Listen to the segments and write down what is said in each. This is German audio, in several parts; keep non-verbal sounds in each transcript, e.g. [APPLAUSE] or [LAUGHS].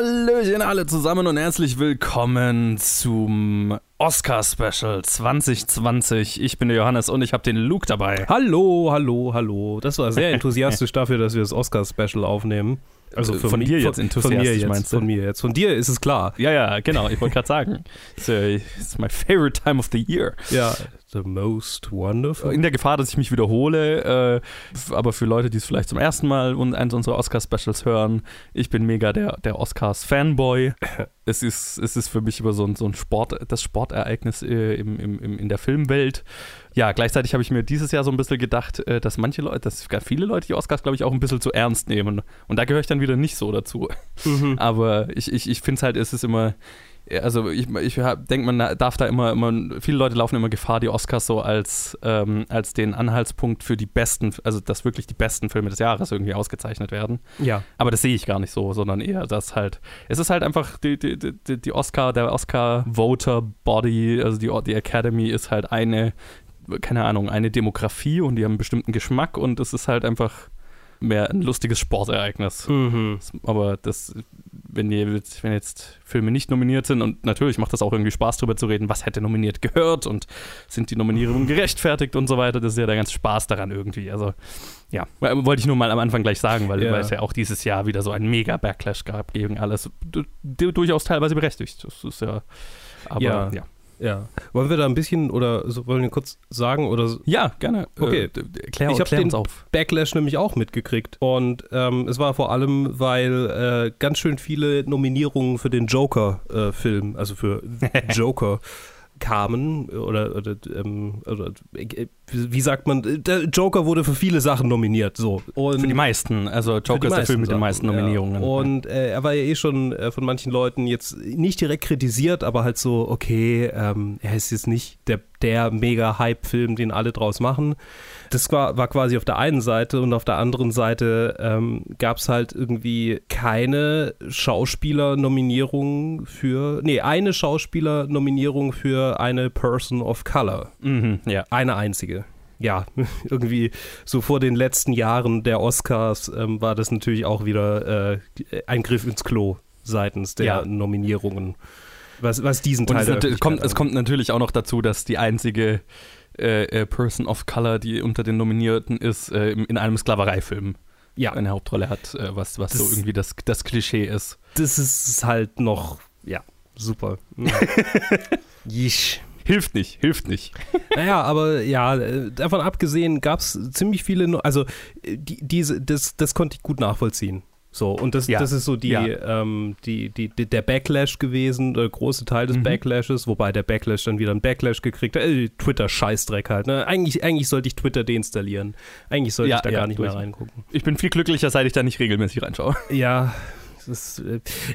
Hallöchen alle zusammen und herzlich willkommen zum Oscar-Special 2020. Ich bin der Johannes und ich habe den Luke dabei. Hallo, hallo, hallo. Das war sehr enthusiastisch [LAUGHS] dafür, dass wir das Oscar-Special aufnehmen. Also von dir jetzt enthusiastisch, von mir jetzt, meinst du? Von mir jetzt. Von dir ist es klar. Ja, ja, genau. Ich wollte gerade sagen. [LAUGHS] It's, it's my favorite time of the year. Ja, the most wonderful. In der Gefahr, dass ich mich wiederhole, äh, aber für Leute, die es vielleicht zum ersten Mal und eins unserer Oscar-Specials hören, ich bin mega der, der Oscars-Fanboy. [LAUGHS] es, ist, es ist für mich immer so ein, so ein Sport, das Sportereignis äh, im, im, im, in der Filmwelt. Ja, gleichzeitig habe ich mir dieses Jahr so ein bisschen gedacht, äh, dass manche Leute, dass viele Leute die Oscars, glaube ich, auch ein bisschen zu ernst nehmen. Und da gehöre ich dann wieder nicht so dazu. Mhm. [LAUGHS] Aber ich, ich, ich finde es halt, es ist immer, also ich, ich denke, man darf da immer, immer, viele Leute laufen immer Gefahr, die Oscars so als, ähm, als den Anhaltspunkt für die besten, also dass wirklich die besten Filme des Jahres irgendwie ausgezeichnet werden. Ja. Aber das sehe ich gar nicht so, sondern eher, dass halt, es ist halt einfach die, die, die, die Oscar, der Oscar-Voter-Body, also die, die Academy ist halt eine, keine Ahnung, eine Demografie und die haben einen bestimmten Geschmack und es ist halt einfach mehr ein lustiges Sportereignis. Mhm. Aber das, wenn, jetzt, wenn jetzt Filme nicht nominiert sind, und natürlich macht das auch irgendwie Spaß drüber zu reden, was hätte nominiert gehört und sind die Nominierungen gerechtfertigt und so weiter, das ist ja der ganze Spaß daran irgendwie. Also, ja, wollte ich nur mal am Anfang gleich sagen, weil, Ja. weil es ja auch dieses Jahr wieder so einen Mega-Backlash gab gegen alles. Du, du, durchaus teilweise berechtigt. Das ist ja. Aber Ja. ja. Ja. Wollen wir da ein bisschen oder so, wollen wir kurz sagen oder so? Ja, gerne. Okay. Äh, klär, Ich hab klär den- auf. Backlash nämlich auch mitgekriegt. Und ähm, es war vor allem, weil äh, ganz schön viele Nominierungen für den Joker-Film, also für [LAUGHS] Joker, kamen. Oder, oder, ähm, oder äh, wie sagt man, der Joker wurde für viele Sachen nominiert. So. Und Für die meisten. Also Joker ist der Film mit den Sachen, meisten Nominierungen. Ja. Und äh, er war ja eh schon äh, von manchen Leuten jetzt nicht direkt kritisiert, aber halt so, okay, ähm, er ist jetzt nicht der, der Mega-Hype-Film, den alle draus machen. Das war, war quasi auf der einen Seite und auf der anderen Seite ähm, gab es halt irgendwie keine Schauspieler-Nominierung für, nee, eine Schauspieler-Nominierung für eine Person of Color. mhm, ja. Eine einzige. Ja, [LAUGHS] irgendwie so vor den letzten Jahren der Oscars ähm, war das natürlich auch wieder äh, ein Griff ins Klo seitens der Ja. Nominierungen. Was, was diesen Und Teil nat- es, kommt, es kommt natürlich auch noch dazu, dass die einzige äh, äh, Person of Color, die unter den Nominierten ist, äh, in einem Sklavereifilm Ja, eine Hauptrolle hat, äh, was, was so Das- irgendwie das, das Klischee ist. das ist halt noch, ja, super. [LAUGHS] Jisch. Hilft nicht, hilft nicht. [LAUGHS] Naja, aber ja, äh, davon abgesehen gab es ziemlich viele, also äh, die, diese, das, das konnte ich gut nachvollziehen. So, und das, Ja, das ist so die, ja. ähm, die, die, die, der Backlash gewesen, der große Teil des Mhm. Backlashes, wobei der Backlash dann wieder einen Backlash gekriegt hat. Äh, Twitter-Scheißdreck halt. Ne? Eigentlich, eigentlich sollte ich Twitter deinstallieren. Eigentlich sollte Ja, ich da gar nicht mehr durch. reingucken. Ich bin viel glücklicher, seit ich da nicht regelmäßig reinschaue. Ja, das ist,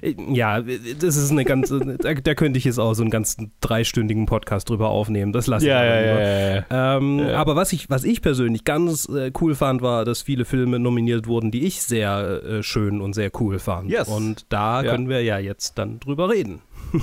äh, ja, das ist eine ganze, da, da könnte ich jetzt auch so einen ganzen dreistündigen Podcast drüber aufnehmen. Das lasse ich aber lieber. ja. Ähm, Ja. Aber was ich, was ich persönlich ganz äh, cool fand, war, dass viele Filme nominiert wurden, die ich sehr äh, schön und sehr cool fand. Yes. Und da Ja. können wir ja jetzt dann drüber reden. [LAUGHS]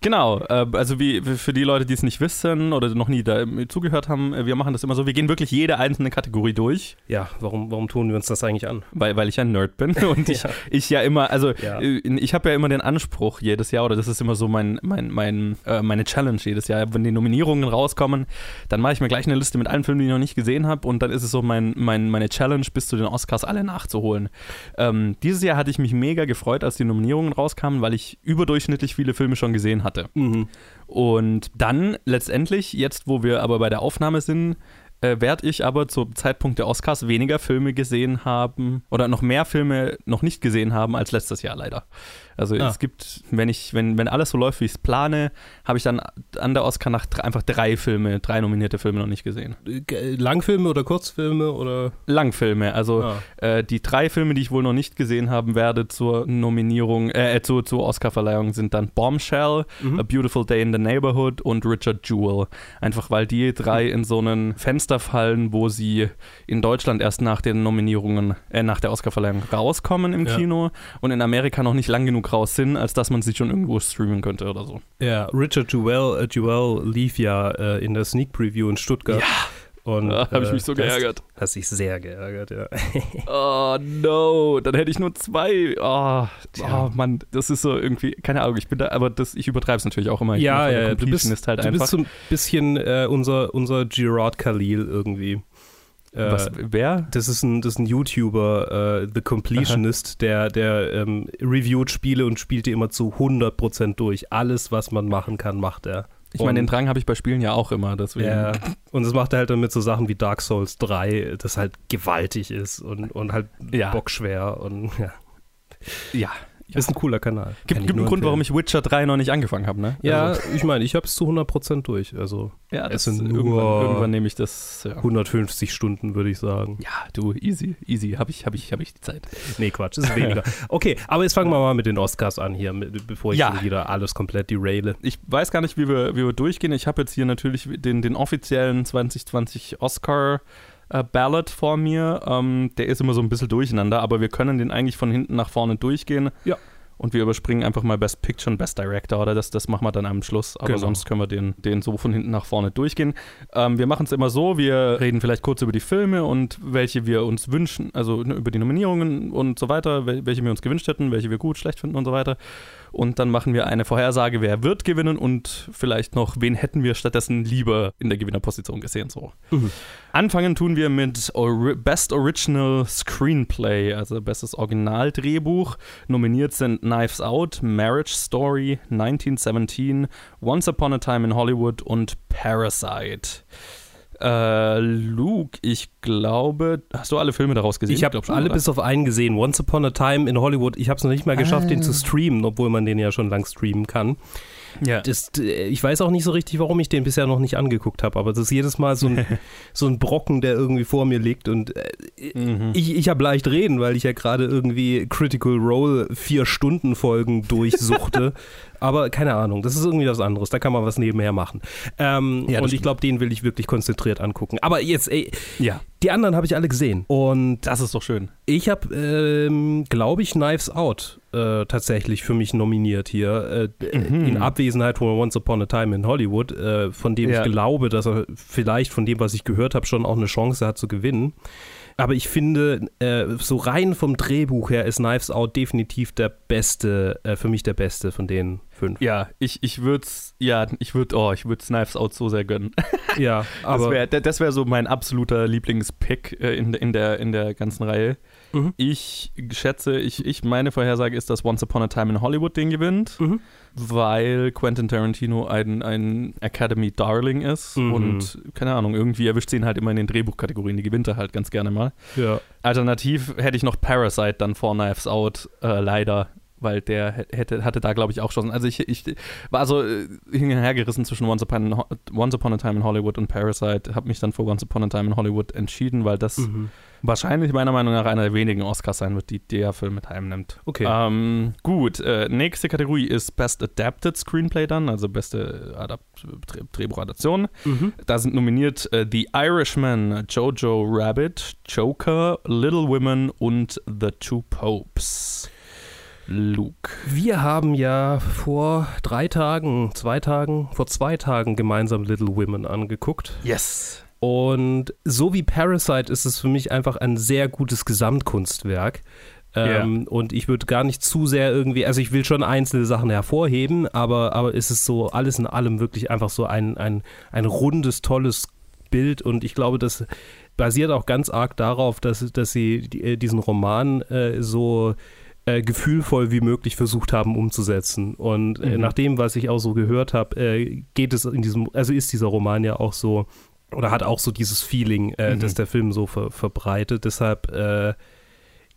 Genau, äh, also wie für die Leute, die es nicht wissen oder noch nie da zugehört haben, äh, wir machen das immer so, wir gehen wirklich jede einzelne Kategorie durch, Ja, warum, warum tun wir uns das eigentlich an? weil, weil ich ein Nerd bin [LAUGHS] und ich, Ja. ich ja immer, also Ja. äh, ich habe ja immer den Anspruch jedes Jahr, oder das ist immer so mein, mein, mein, äh, meine Challenge jedes Jahr, wenn die Nominierungen rauskommen, dann mache ich mir gleich eine Liste mit allen Filmen, die ich noch nicht gesehen habe und dann ist es so mein, mein, meine Challenge, bis zu den Oscars alle nachzuholen. Ähm, dieses Jahr hatte ich mich mega gefreut, als die Nominierungen rauskamen, weil ich überdurchschnittlich viele Filme schon gesehen hatte. Mhm. Und dann letztendlich, jetzt wo wir aber bei der Aufnahme sind, äh, werde ich aber zum Zeitpunkt der Oscars weniger Filme gesehen haben oder noch mehr Filme noch nicht gesehen haben als letztes Jahr leider. Also Ah. es gibt, wenn ich, wenn, wenn alles so läuft, wie ich es plane, habe ich dann an der Oscar-Nacht einfach drei Filme, drei nominierte Filme noch nicht gesehen. Langfilme oder Kurzfilme oder? Langfilme, also Ah. äh, die drei Filme, die ich wohl noch nicht gesehen haben werde zur Nominierung, äh, äh, zur, zur Oscar-Verleihung sind dann Bombshell, Mhm. A Beautiful Day in the Neighborhood und Richard Jewell. Einfach weil die drei in so einen Fenster fallen, wo sie in Deutschland erst nach den Nominierungen, äh, nach der Oscarverleihung rauskommen im Ja. Kino und in Amerika noch nicht lang genug raus sind, als dass man sie schon irgendwo streamen könnte oder so. Ja, Richard Jewell, äh, Jewell lief ja äh, in der Sneak Preview in Stuttgart. Und, Ah, Habe ich äh, mich so geärgert. Hast dich sehr geärgert, ja. [LAUGHS] Oh no, dann hätte ich nur zwei. Oh, oh Mann, das ist so irgendwie, keine Ahnung, ich bin da, aber das, ich übertreibe es natürlich auch immer. Ich ja, ja, du bist, halt du einfach. bist so ein bisschen äh, unser, unser Gerard Khalil irgendwie. Äh, Was, wer? Das ist ein, das ist ein YouTuber, äh, The Completionist, der, der ähm, reviewt Spiele und spielt die immer zu 100% durch. Alles, was man machen kann, macht er. Ich meine, den Drang habe ich bei Spielen ja auch immer, deswegen. Ja, und das macht er halt dann mit so Sachen wie Dark Souls 3, das halt gewaltig ist und, und halt Ja. bockschwer und ja. ja. Ist ein cooler Kanal. Gibt, gibt einen Grund, warum ich Witcher 3 noch nicht angefangen habe, ne? Ja, Also, ich meine, ich habe es zu 100% durch. Also ja das sind irgendwann, irgendwann nehme ich das. Ja, 150 Stunden, würde ich sagen. ja du, easy, easy, habe ich, hab ich, hab ich die Zeit. Nee, Quatsch, ist weniger. [LAUGHS] Okay, aber jetzt fangen wir mal mit den Oscars an hier, mit, bevor ich Ja. wieder alles komplett deraile. Ich weiß gar nicht, wie wir, wie wir durchgehen. Ich habe jetzt hier natürlich den, den offiziellen 2020 Oscar äh, Ballot vor mir. Ähm, der ist immer so ein bisschen durcheinander, aber wir können den eigentlich von hinten nach vorne durchgehen. Ja. Und wir überspringen einfach mal Best Picture und Best Director, oder das, das machen wir dann am Schluss. Aber Genau. sonst können wir den, den so von hinten nach vorne durchgehen. Ähm, wir machen es immer so, wir reden vielleicht kurz über die Filme und welche wir uns wünschen, also ne, über die Nominierungen und so weiter, wel- welche wir uns gewünscht hätten, welche wir gut, schlecht finden und so weiter. Und dann machen wir eine Vorhersage, wer wird gewinnen und vielleicht noch, wen hätten wir stattdessen lieber in der Gewinnerposition gesehen. So. Mhm. Anfangen tun wir mit Ori Best Original Screenplay, also bestes Originaldrehbuch. Nominiert sind Knives Out, Marriage Story, 1917, Once Upon a Time in Hollywood und Parasite. Äh, Luke, ich glaube, hast du alle Filme daraus gesehen? Ich habe alle oder? bis auf einen gesehen. Once Upon a Time in Hollywood. Ich habe es noch nicht mal geschafft, Ah. den zu streamen, obwohl man den ja schon lang streamen kann. Ja. Das, ich weiß auch nicht so richtig, warum ich den bisher noch nicht angeguckt habe, aber das ist jedes Mal so ein, [LAUGHS] so ein Brocken, der irgendwie vor mir liegt und äh, Mhm. ich, ich habe leicht reden, weil ich ja gerade irgendwie Critical Role vier Stunden Folgen durchsuchte. [LAUGHS] aber keine Ahnung, das ist irgendwie was anderes. Da kann man was nebenher machen. Ähm, Ja, und ich glaube, den will ich wirklich konzentriert angucken. Aber jetzt, ey, ja, die anderen habe ich alle gesehen. Und das ist doch schön. ich habe, ähm, glaube ich, Knives Out äh, tatsächlich für mich nominiert hier. Äh, Mhm. In Abwesenheit von Once Upon a Time in Hollywood, äh, von dem Ja. ich glaube, dass er vielleicht von dem, was ich gehört habe, schon auch eine Chance hat zu gewinnen. Aber ich finde, äh, so rein vom Drehbuch her ist Knives Out definitiv der beste, äh, für mich der beste von den fünf. Ja, ich, ich würde ja, ich würde, oh, ich würde Knives Out so sehr gönnen. [LAUGHS] Ja, aber das wäre das wär so mein absoluter Lieblingspick äh, in, in, der, in der ganzen Reihe. Mhm. Ich schätze, ich, ich, meine Vorhersage ist, dass Once Upon a Time in Hollywood den gewinnt, Mhm. weil Quentin Tarantino ein, ein Academy Darling ist Mhm. und keine Ahnung, irgendwie erwischt sie ihn halt immer in den Drehbuchkategorien, die gewinnt er halt ganz gerne mal. ja. Alternativ hätte ich noch Parasite dann vor Knives Out, äh, leider, weil der hä- hätte, hatte da, glaube ich, auch Chancen. Also ich, ich war so äh, hin und her gerissen zwischen Once Upon, Ho- Once Upon a Time in Hollywood und Parasite, habe mich dann für Once Upon a Time in Hollywood entschieden, weil das Mhm. wahrscheinlich meiner Meinung nach einer der wenigen Oscars sein wird, die der Film mit heimnimmt. Okay. Ähm, gut, äh, nächste Kategorie ist Best Adapted Screenplay dann, also beste Adapt Dreh- Drehbuchadaption. Mhm. Da sind nominiert äh, The Irishman, Jojo Rabbit, Joker, Little Women und The Two Popes. Luke. Wir haben ja vor drei Tagen, zwei Tagen, vor zwei Tagen gemeinsam Little Women angeguckt. Yes. Und so wie Parasite ist es für mich einfach ein sehr gutes Gesamtkunstwerk. Ähm, Und ich würde gar nicht zu sehr irgendwie, also ich will schon einzelne Sachen hervorheben, aber, aber es ist so alles in allem wirklich einfach so ein, ein, ein rundes, tolles Bild und ich glaube, das basiert auch ganz arg darauf, dass, dass sie äh, diesen Roman äh, so äh, gefühlvoll wie möglich versucht haben umzusetzen. Und äh, Mhm. nach dem, was ich auch so gehört habe, äh, geht es in diesem, also ist dieser Roman ja auch so, oder hat auch so dieses Feeling, äh, Mhm. das der Film so ver verbreitet. Deshalb, äh,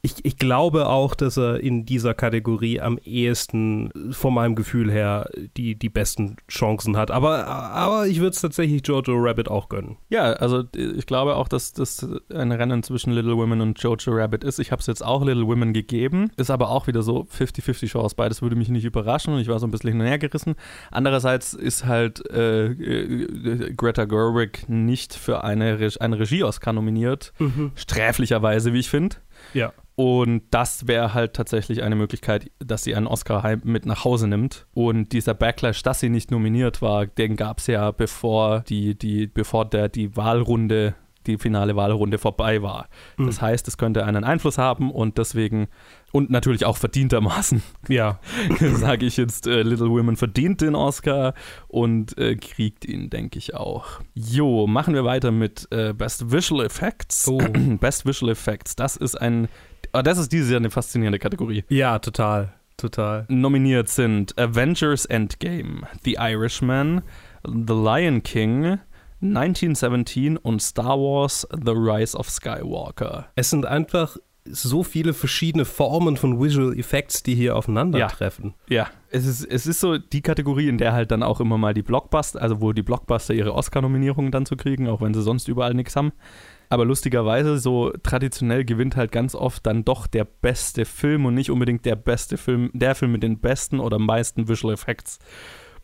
ich, ich glaube auch, dass er in dieser Kategorie am ehesten von meinem Gefühl her die, die besten Chancen hat. Aber, aber ich würde es tatsächlich Jojo Rabbit auch gönnen. Ja, also ich glaube auch, dass das ein Rennen zwischen Little Women und Jojo Rabbit ist. Ich habe es jetzt auch Little Women gegeben, ist aber auch wieder so 50-50 Chance. Beides würde mich nicht überraschen und ich war so ein bisschen hin und her gerissen. Andererseits ist halt äh, äh, Greta Gerwig nicht für eine, Re einen Regie-Oscar nominiert, sträflicherweise, wie ich finde. Ja. Und das wäre halt tatsächlich eine Möglichkeit, dass sie einen Oscar mit nach Hause nimmt. Und dieser Backlash, dass sie nicht nominiert war, den gab es ja bevor die, die, bevor der die Wahlrunde die finale Wahlrunde vorbei war. Mhm. Das heißt, es könnte einen Einfluss haben und deswegen und natürlich auch verdientermaßen, [LAUGHS] Ja. [LAUGHS] sage ich jetzt, äh, Little Women verdient den Oscar und äh, kriegt ihn, denke ich auch. Jo, machen wir weiter mit äh, Best Visual Effects. Oh. [CLEARS THROAT] Best Visual Effects, das ist ein, ah, das ist dieses Jahr eine faszinierende Kategorie. Ja, total. Total. Nominiert sind Avengers Endgame, The Irishman, The Lion King, 1917 und Star Wars The Rise of Skywalker. Es sind einfach so viele verschiedene Formen von Visual Effects, die hier aufeinandertreffen. Ja, es ist, es ist so die Kategorie, in der halt dann auch immer mal die Blockbuster, also wo die Blockbuster ihre Oscar-Nominierungen dann zu kriegen, auch wenn sie sonst überall nichts haben. Aber lustigerweise, so traditionell gewinnt halt ganz oft dann doch der beste Film und nicht unbedingt der beste Film, der Film mit den besten oder meisten Visual Effects.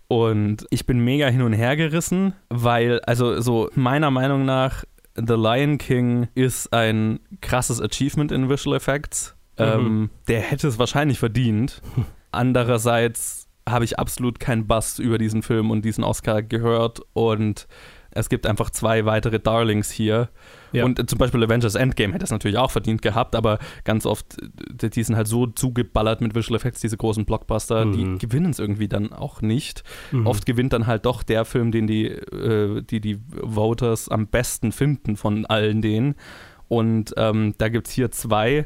Und ich bin mega hin und her gerissen, weil, also so meiner Meinung nach, The Lion King ist ein krasses Achievement in Visual Effects. Ähm, der hätte es wahrscheinlich verdient. [LAUGHS] Andererseits habe ich absolut keinen Bass über diesen Film und diesen Oscar gehört und es gibt einfach zwei weitere Darlings hier. Ja. Und äh, zum Beispiel Avengers Endgame hätte es natürlich auch verdient gehabt, aber ganz oft, äh, die sind halt so zugeballert mit Visual Effects, diese großen Blockbuster, Mhm. die gewinnen es irgendwie dann auch nicht. Mhm. Oft gewinnt dann halt doch der Film, den die, äh, die, die Voters am besten finden von allen denen. Und ähm, da gibt es hier zwei.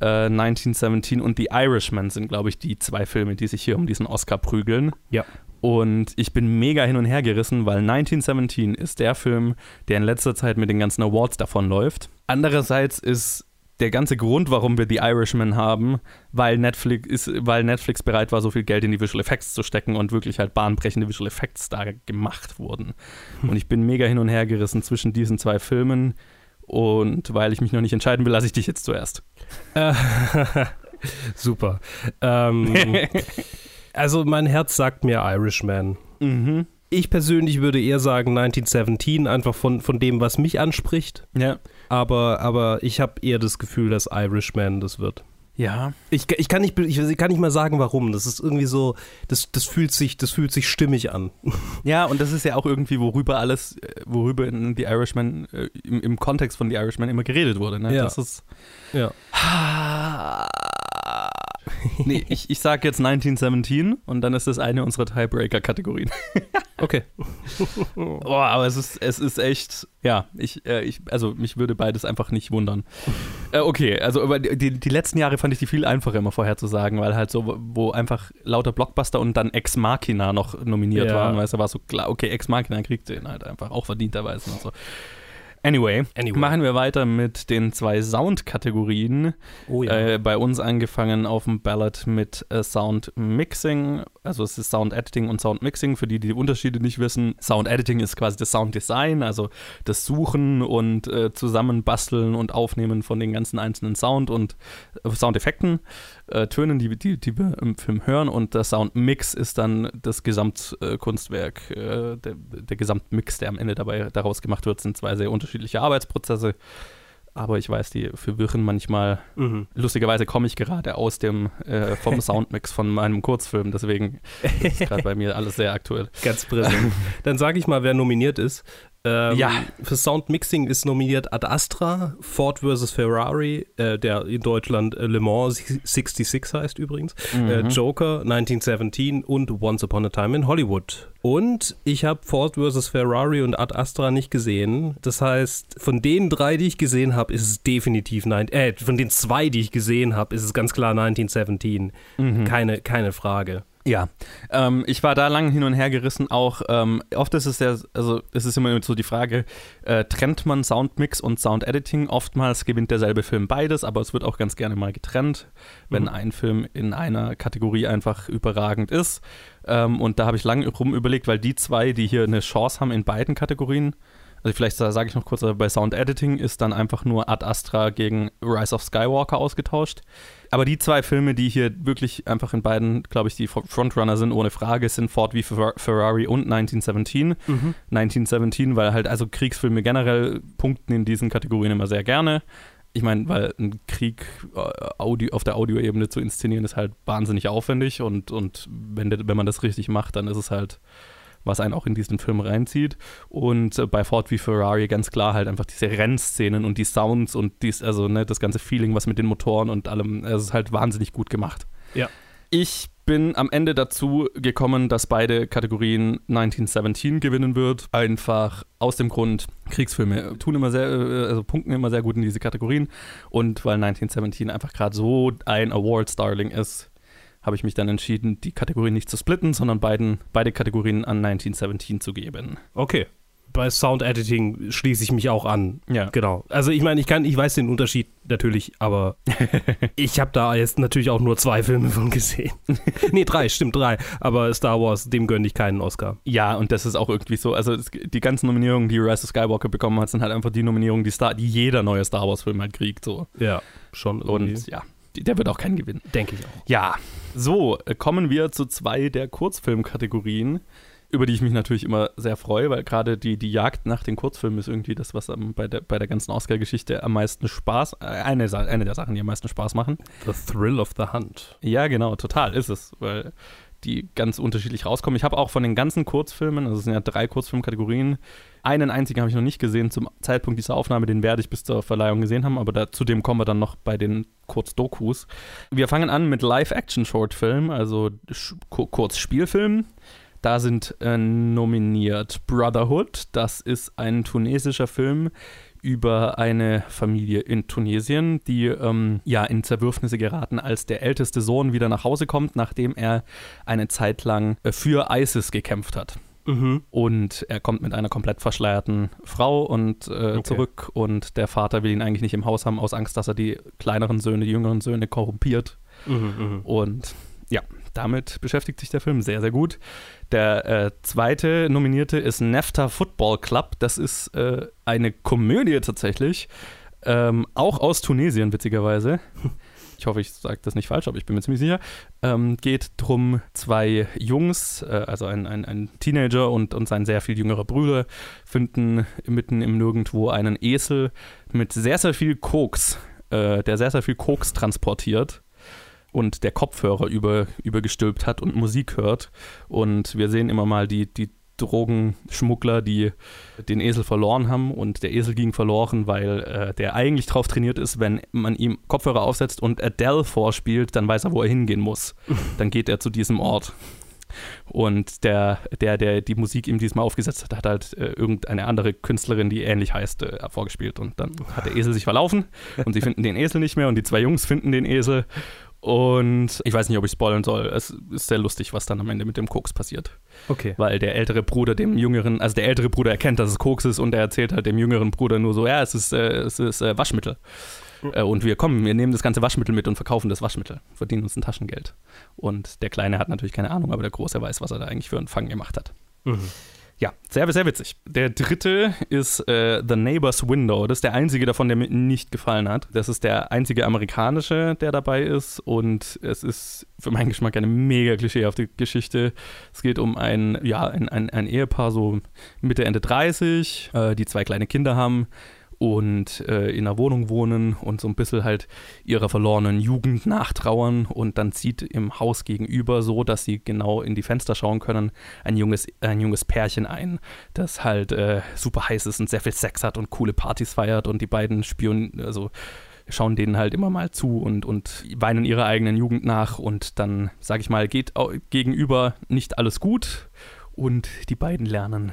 Äh, 1917 und The Irishman sind, glaube ich, die zwei Filme, die sich hier um diesen Oscar prügeln. Ja. Und ich bin mega hin und her gerissen, weil 1917 ist der Film, der in letzter Zeit mit den ganzen Awards davonläuft. Andererseits ist der ganze Grund, warum wir The Irishman haben, weil Netflix, ist, weil Netflix bereit war, so viel Geld in die Visual Effects zu stecken und wirklich halt bahnbrechende Visual Effects da gemacht wurden. Und ich bin mega hin und her gerissen zwischen diesen zwei Filmen. Und weil ich mich noch nicht entscheiden will, lasse ich dich jetzt zuerst. Äh, [LAUGHS] Super. Ähm, [LAUGHS] also mein Herz sagt mir Irishman. mhm. Ich persönlich würde eher sagen 1917, einfach von, von dem, was mich anspricht. Ja. Aber, aber ich habe eher das Gefühl, dass Irishman das wird. Ja. Ich, ich, kann nicht, ich kann nicht mal sagen, warum. Das ist irgendwie so, das, das, fühlt sich, das fühlt sich stimmig an. [LAUGHS] Ja, und das ist ja auch irgendwie, worüber alles, äh, worüber in The Irishman, äh, im, im Kontext von The Irishman immer geredet wurde. Ne? Ja. Das ist. Ja. [SIGHS] [LAUGHS] [LAUGHS] nee, ich, ich sag jetzt 1917 und dann ist das eine unserer Tiebreaker-Kategorien. [LAUGHS] Okay. [LAUGHS] Oh, aber es ist, es ist echt, ja, ich, äh, ich, also mich würde beides einfach nicht wundern. Äh, okay, also aber die, die letzten Jahre fand ich die viel einfacher immer vorherzusagen, weil halt so, wo einfach lauter Blockbuster und dann Ex Machina noch nominiert Ja. waren, weißt du, war so klar, okay, Ex Machina kriegt den halt einfach, auch verdienterweise und so. Anyway, Anyway. machen wir weiter mit den zwei Sound-Kategorien. Oh ja. Äh, bei uns angefangen auf dem Ballot mit äh, Sound Mixing, also es ist Sound Editing und Sound Mixing, für die, die die Unterschiede nicht wissen. Sound Editing ist quasi das Sound Design, also das Suchen und äh, Zusammenbasteln und Aufnehmen von den ganzen einzelnen Sound und äh, Soundeffekten, äh, Tönen, die, die, die wir im Film hören. Und der Sound Mix ist dann das Gesamtkunstwerk, äh, der, der Gesamtmix, der am Ende dabei daraus gemacht wird, sind zwei sehr unterschiedliche Arbeitsprozesse. Aber ich weiß, die verwirren manchmal. Mhm. Lustigerweise komme ich gerade aus dem äh, vom [LAUGHS] Soundmix von meinem Kurzfilm, deswegen ist [LAUGHS] gerade bei mir alles sehr aktuell. Ganz präsent. Dann sage ich mal, wer nominiert ist. Ähm, Ja. Für Soundmixing ist nominiert Ad Astra, Ford vs. Ferrari, äh, der in Deutschland äh, Le Mans 66 heißt übrigens, äh, Mhm. Joker 1917 und Once Upon a Time in Hollywood. Und ich habe Ford vs. Ferrari und Ad Astra nicht gesehen. Das heißt, von den drei, die ich gesehen habe, ist es definitiv nein. Äh, von den zwei, die ich gesehen habe, ist es ganz klar 1917. Mhm. Keine, keine Frage. Ja, ähm, ich war da lang hin und her gerissen. Auch ähm, oft ist es ja, also es ist immer so die Frage, äh, trennt man Soundmix und Soundediting? Oftmals gewinnt derselbe Film beides, aber es wird auch ganz gerne mal getrennt, wenn Mhm. ein Film in einer Kategorie einfach überragend ist. Ähm, und da habe ich lange rum überlegt, weil die zwei, die hier eine Chance haben in beiden Kategorien, also vielleicht sage ich noch kurz, äh, bei Sound Editing ist dann einfach nur Ad Astra gegen Rise of Skywalker ausgetauscht. Aber die zwei Filme, die hier wirklich einfach in beiden, glaube ich, die Frontrunner sind, ohne Frage, sind Ford Fer- Ferrari und 1917. 1917, weil halt also Kriegsfilme generell punkten in diesen Kategorien immer sehr gerne. Ich meine, weil ein Krieg äh, Audio, auf der Audioebene zu inszenieren ist halt wahnsinnig aufwendig und, und wenn, wenn man das richtig macht, dann ist es halt was einen auch in diesen Film reinzieht. Und äh, bei Ford wie Ferrari ganz klar halt einfach diese Rennszenen und die Sounds und dies, also ne, das ganze Feeling, was mit den Motoren und allem, es ist halt wahnsinnig gut gemacht. Ja. Ich bin am Ende dazu gekommen, dass beide Kategorien 1917 gewinnen wird. Einfach aus dem Grund, Kriegsfilme tun immer sehr, äh, also punkten immer sehr gut in diese Kategorien. Und weil 1917 einfach gerade so ein Award-Starling ist, habe ich mich dann entschieden, die Kategorien nicht zu splitten, sondern beiden, beide Kategorien an 1917 zu geben. Okay. Bei Sound Editing schließe ich mich auch an. Ja. Genau. Also ich meine, ich kann, ich weiß den Unterschied natürlich, aber [LAUGHS] ich habe da jetzt natürlich auch nur zwei Filme von gesehen. [LAUGHS] nee, drei, stimmt, drei. Aber Star Wars, dem gönne ich keinen Oscar. Ja, und das ist auch irgendwie so, also es, die ganzen Nominierungen, die Rise of Skywalker bekommen hat, sind halt einfach die Nominierungen, die, Star, die jeder neue Star Wars-Film halt kriegt. So. Ja, schon. irgendwie. Und ja, der wird auch keinen gewinnen. denke ich auch. Ja, so, äh, kommen wir zu zwei der Kurzfilmkategorien, über die ich mich natürlich immer sehr freue, weil gerade die, die Jagd nach den Kurzfilmen ist irgendwie das, was am, bei, der, bei der ganzen Oscar-Geschichte am meisten Spaß, äh, eine, eine der Sachen, die am meisten Spaß machen. The Thrill of the Hunt. Ja, genau, total ist es, weil die ganz unterschiedlich rauskommen. Ich habe auch von den ganzen Kurzfilmen, also es sind ja drei Kurzfilmkategorien, einen einzigen habe ich noch nicht gesehen zum Zeitpunkt dieser Aufnahme, den werde ich bis zur Verleihung gesehen haben, aber da, zu dem kommen wir dann noch bei den Kurzdokus. Wir fangen an mit Live-Action-Shortfilm, also Kurzspielfilm. Da sind äh, nominiert Brotherhood, das ist ein tunesischer Film über eine Familie in Tunesien, die ähm, ja in Zerwürfnisse geraten, als der älteste Sohn wieder nach Hause kommt, nachdem er eine Zeit lang äh, für ISIS gekämpft hat. Mhm. Und er kommt mit einer komplett verschleierten Frau und äh, Okay. zurück und der Vater will ihn eigentlich nicht im Haus haben, aus Angst, dass er die kleineren Söhne, die jüngeren Söhne korrumpiert. Mhm, mhm. Und ja, damit beschäftigt sich der Film sehr, sehr gut. Der äh, zweite Nominierte ist NEFTA Football Club. Das ist äh, eine Komödie tatsächlich. Ähm, auch aus Tunesien, witzigerweise. [LAUGHS] Ich hoffe, ich sage das nicht falsch, aber ich bin mir ziemlich sicher. Ähm, geht drum, zwei Jungs, äh, also ein, ein, ein Teenager und, und sein sehr viel jüngerer Bruder, finden mitten im Nirgendwo einen Esel mit sehr, sehr viel Koks, äh, der sehr, sehr viel Koks transportiert und der Kopfhörer über, übergestülpt hat und Musik hört. Und wir sehen immer mal die, die Drogenschmuggler, die den Esel verloren haben und der Esel ging verloren, weil äh, der eigentlich drauf trainiert ist, wenn man ihm Kopfhörer aufsetzt und Adele vorspielt, dann weiß er, wo er hingehen muss. [LAUGHS] Dann geht er zu diesem Ort. Und der, der, der die Musik ihm diesmal aufgesetzt hat, hat halt äh, irgendeine andere Künstlerin, die ähnlich heißt, äh, vorgespielt. Und dann hat der Esel sich verlaufen und sie finden den Esel nicht mehr und die zwei Jungs finden den Esel. Und ich weiß nicht, ob ich spoilern soll. Es ist sehr lustig, was dann am Ende mit dem Koks passiert. Okay. Weil der ältere Bruder dem jüngeren, also der ältere Bruder erkennt, dass es Koks ist und er erzählt halt dem jüngeren Bruder nur so, ja, es ist, äh, es ist äh, Waschmittel. Äh, und wir kommen, wir nehmen das ganze Waschmittel mit und verkaufen das Waschmittel, verdienen uns ein Taschengeld. Und der Kleine hat natürlich keine Ahnung, aber der Große weiß, was er da eigentlich für einen Fang gemacht hat. Mhm. Ja, sehr, sehr witzig. Der dritte ist äh, The Neighbor's Window. Das ist der einzige davon, der mir nicht gefallen hat. Das ist der einzige amerikanische, der dabei ist. Und es ist für meinen Geschmack eine mega klischeehafte Geschichte. Es geht um ein, ja, ein, ein, ein Ehepaar, so Mitte, Ende 30, äh, die zwei kleine Kinder haben und äh, in einer Wohnung wohnen und so ein bisschen halt ihrer verlorenen Jugend nachtrauern. Und dann zieht im Haus gegenüber so, dass sie genau in die Fenster schauen können, ein junges, ein junges Pärchen ein, das halt äh, super heiß ist und sehr viel Sex hat und coole Partys feiert. Und die beiden spielen, also schauen denen halt immer mal zu und, und weinen ihrer eigenen Jugend nach. Und dann, sag ich mal, geht gegenüber nicht alles gut. Und die beiden lernen,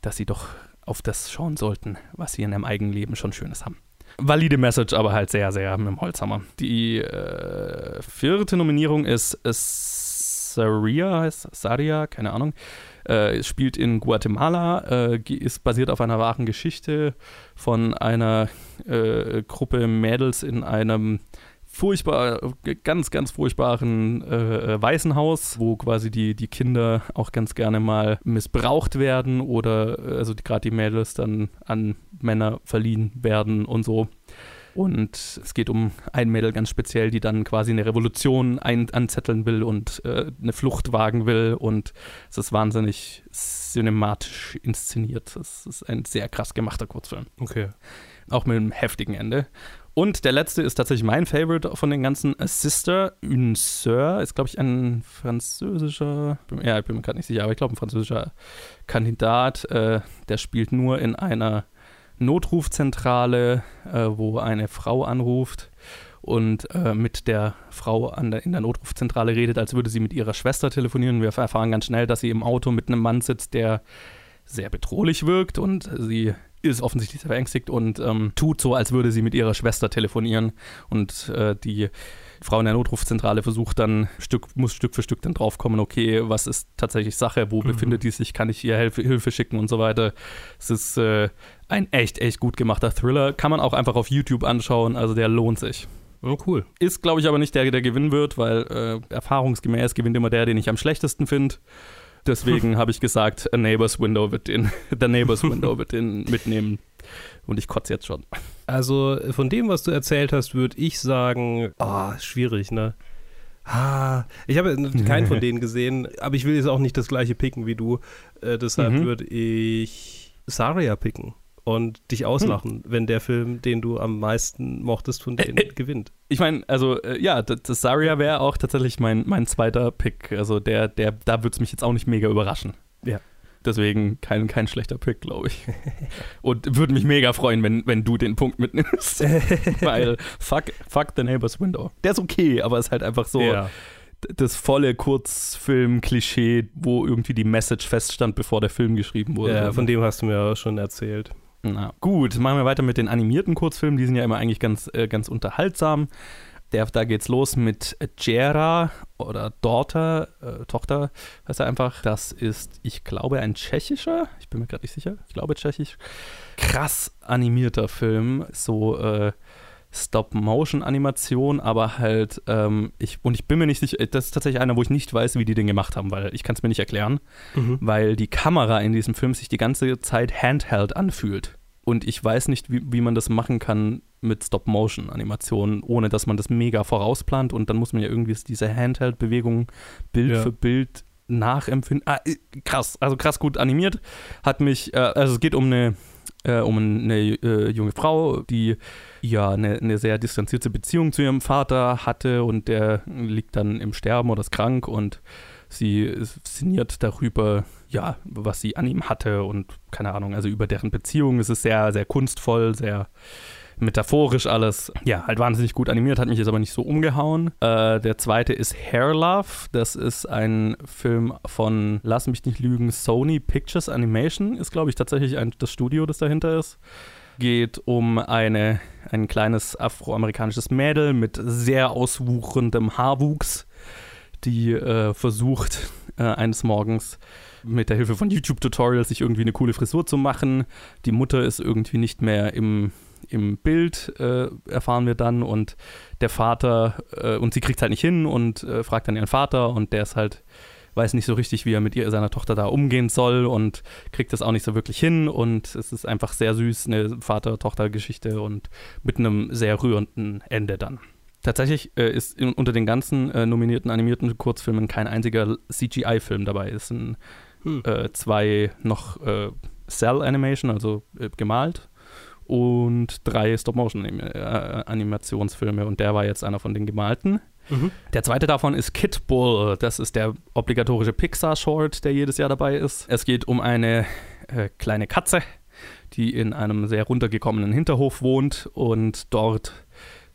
dass sie doch auf das schauen sollten, was sie in ihrem eigenen Leben schon Schönes haben. Valide Message, aber halt sehr, sehr mit dem Holzhammer. Die äh, vierte Nominierung ist äh, Saria, heißt Saria, keine Ahnung. Äh, spielt in Guatemala, äh, ist basiert auf einer wahren Geschichte von einer äh, Gruppe Mädels in einem furchtbar, ganz, ganz furchtbaren äh, äh, Waisenhaus, wo quasi die, die Kinder auch ganz gerne mal missbraucht werden oder äh, also gerade die Mädels dann an Männer verliehen werden und so. Und es geht um ein Mädel ganz speziell, die dann quasi eine Revolution ein anzetteln will und äh, eine Flucht wagen will. Und es ist wahnsinnig cinematisch inszeniert. Es ist ein sehr krass gemachter Kurzfilm Okay. auch mit einem heftigen Ende. Und der letzte ist tatsächlich mein Favorite von den ganzen. A Sister, une Sœur, ist, glaube ich, ein französischer, ja, ich bin mir gerade nicht sicher, aber ich glaube, ein französischer Kandidat. Äh, der spielt nur in einer Notrufzentrale, äh, wo eine Frau anruft und äh, mit der Frau der, in der Notrufzentrale redet, als würde sie mit ihrer Schwester telefonieren. Wir erfahren ganz schnell, dass sie im Auto mit einem Mann sitzt, der sehr bedrohlich wirkt und sie ist offensichtlich sehr verängstigt und ähm, tut so, als würde sie mit ihrer Schwester telefonieren. Und äh, die Frau in der Notrufzentrale versucht dann, Stück, muss Stück für Stück dann draufkommen, okay, was ist tatsächlich Sache, wo mhm. befindet die sich, kann ich ihr Hilfe, Hilfe schicken und so weiter. Es ist äh, ein echt, echt gut gemachter Thriller. Kann man auch einfach auf YouTube anschauen, also der lohnt sich. Oh, cool. Ist, glaube ich, aber nicht der, der gewinnen wird, weil äh, erfahrungsgemäß gewinnt immer der, den ich am schlechtesten finde. Deswegen habe ich gesagt, a Neighbor's Window wird den, [LAUGHS] The Neighbor's Window wird den mitnehmen. Und ich kotze jetzt schon. Also von dem, was du erzählt hast, würde ich sagen, oh, schwierig, ne? Ah, ich habe [LAUGHS] keinen von denen gesehen, aber ich will jetzt auch nicht das gleiche picken wie du. Äh, deshalb mhm. würde ich Saria picken und dich auslachen, hm. wenn der Film, den du am meisten mochtest, von denen äh, äh, gewinnt. Ich meine, also äh, ja, das, das Saria wäre auch tatsächlich mein, mein zweiter Pick. Also der, der, da würde es mich jetzt auch nicht mega überraschen. Ja. Deswegen kein, kein schlechter Pick, glaube ich. Und würde mich mega freuen, wenn, wenn du den Punkt mitnimmst. [LAUGHS] Weil fuck, fuck the neighbor's window. Der ist okay, aber ist halt einfach so. Ja das volle Kurzfilm-Klischee, wo irgendwie die Message feststand, bevor der Film geschrieben wurde. Ja, von dem hast du mir auch schon erzählt. Na, gut, machen wir weiter mit den animierten Kurzfilmen. Die sind ja immer eigentlich ganz, äh, ganz unterhaltsam. Der, da geht's los mit Jera oder Daughter, äh, Tochter, heißt er einfach. Das ist, ich glaube, ein tschechischer, ich bin mir gerade nicht sicher, ich glaube tschechisch. Krass animierter Film, so äh, Stop-Motion-Animation, aber halt, ähm, ich, und ich bin mir nicht sicher, das ist tatsächlich einer, wo ich nicht weiß, wie die den gemacht haben, weil ich kann es mir nicht erklären, mhm. weil die Kamera in diesem Film sich die ganze Zeit handheld anfühlt. Und ich weiß nicht, wie, wie man das machen kann mit Stop-Motion-Animationen, ohne dass man das mega vorausplant und dann muss man ja irgendwie diese Handheld-Bewegung Bild ja. für Bild nachempfinden. Ah, äh, krass, also krass gut animiert. Hat mich, äh, also es geht um eine, äh, um eine äh, junge Frau, die ja eine, eine, sehr distanzierte Beziehung zu ihrem Vater hatte und der liegt dann im Sterben oder ist krank und sie sinniert darüber, ja, was sie an ihm hatte und keine Ahnung, also über deren Beziehung. Es ist sehr, sehr kunstvoll, sehr metaphorisch alles. Ja, halt wahnsinnig gut animiert, hat mich jetzt aber nicht so umgehauen. Äh, der zweite ist Hair Love. Das ist ein Film von, lass mich nicht lügen, Sony Pictures Animation. Ist, glaube ich, tatsächlich ein, das Studio, das dahinter ist geht um eine, ein kleines afroamerikanisches Mädel mit sehr auswucherndem Haarwuchs, die äh, versucht, äh, eines Morgens mit der Hilfe von YouTube-Tutorials sich irgendwie eine coole Frisur zu machen. Die Mutter ist irgendwie nicht mehr im, im Bild, äh, erfahren wir dann, und der Vater, äh, und sie kriegt halt nicht hin und äh, fragt dann ihren Vater und der ist halt weiß nicht so richtig, wie er mit ihr, seiner Tochter da umgehen soll und kriegt das auch nicht so wirklich hin und es ist einfach sehr süß, eine Vater-Tochter-Geschichte und mit einem sehr rührenden Ende dann. Tatsächlich äh, ist in, unter den ganzen äh, nominierten animierten Kurzfilmen kein einziger CGI-Film dabei. Es sind hm. äh, zwei noch äh, Cell-Animation, also äh, gemalt, und drei Stop-Motion-Animationsfilme. Und der war jetzt einer von den gemalten. Mhm. Der zweite davon ist Kid Bull. Das ist der obligatorische Pixar-Short, der jedes Jahr dabei ist. Es geht um eine äh, kleine Katze, die in einem sehr runtergekommenen Hinterhof wohnt und dort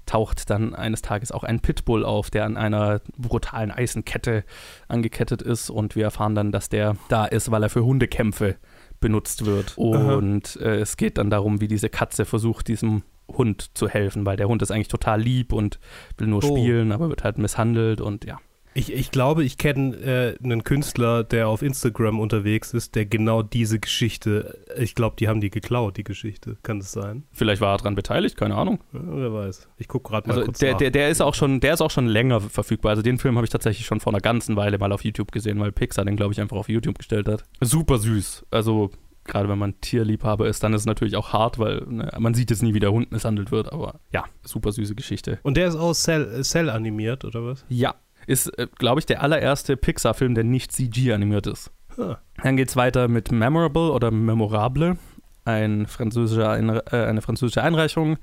taucht dann eines Tages auch ein Pitbull auf, der an einer brutalen Eisenkette angekettet ist und wir erfahren dann, dass der da ist, weil er für Hundekämpfe benutzt wird. Und äh, es geht dann darum, wie diese Katze versucht, diesem Hund zu helfen, weil der Hund ist eigentlich total lieb und will nur oh. spielen, aber wird halt misshandelt und ja. Ich, ich glaube, ich kenne äh, einen Künstler, der auf Instagram unterwegs ist, der genau diese Geschichte, ich glaube, die haben die geklaut, die Geschichte. Kann das sein? Vielleicht war er daran beteiligt, keine Ahnung. Ja, wer weiß. Ich gucke gerade mal also kurz der, nach. Der, der, ist auch schon, der ist auch schon länger verfügbar. Also den Film habe ich tatsächlich schon vor einer ganzen Weile mal auf YouTube gesehen, weil Pixar den, glaube ich, einfach auf YouTube gestellt hat. Super süß. Also gerade wenn man Tierliebhaber ist, dann ist es natürlich auch hart, weil ne, man sieht jetzt nie, wie der Hund misshandelt wird, aber ja, super süße Geschichte. Und der ist auch Cell, Cell animiert, oder was? Ja, ist, äh, glaube ich, der allererste Pixar-Film, der nicht CG animiert ist. Huh. Dann geht es weiter mit Memorable oder Memorable, ein französischer, äh, eine französische Einreichung.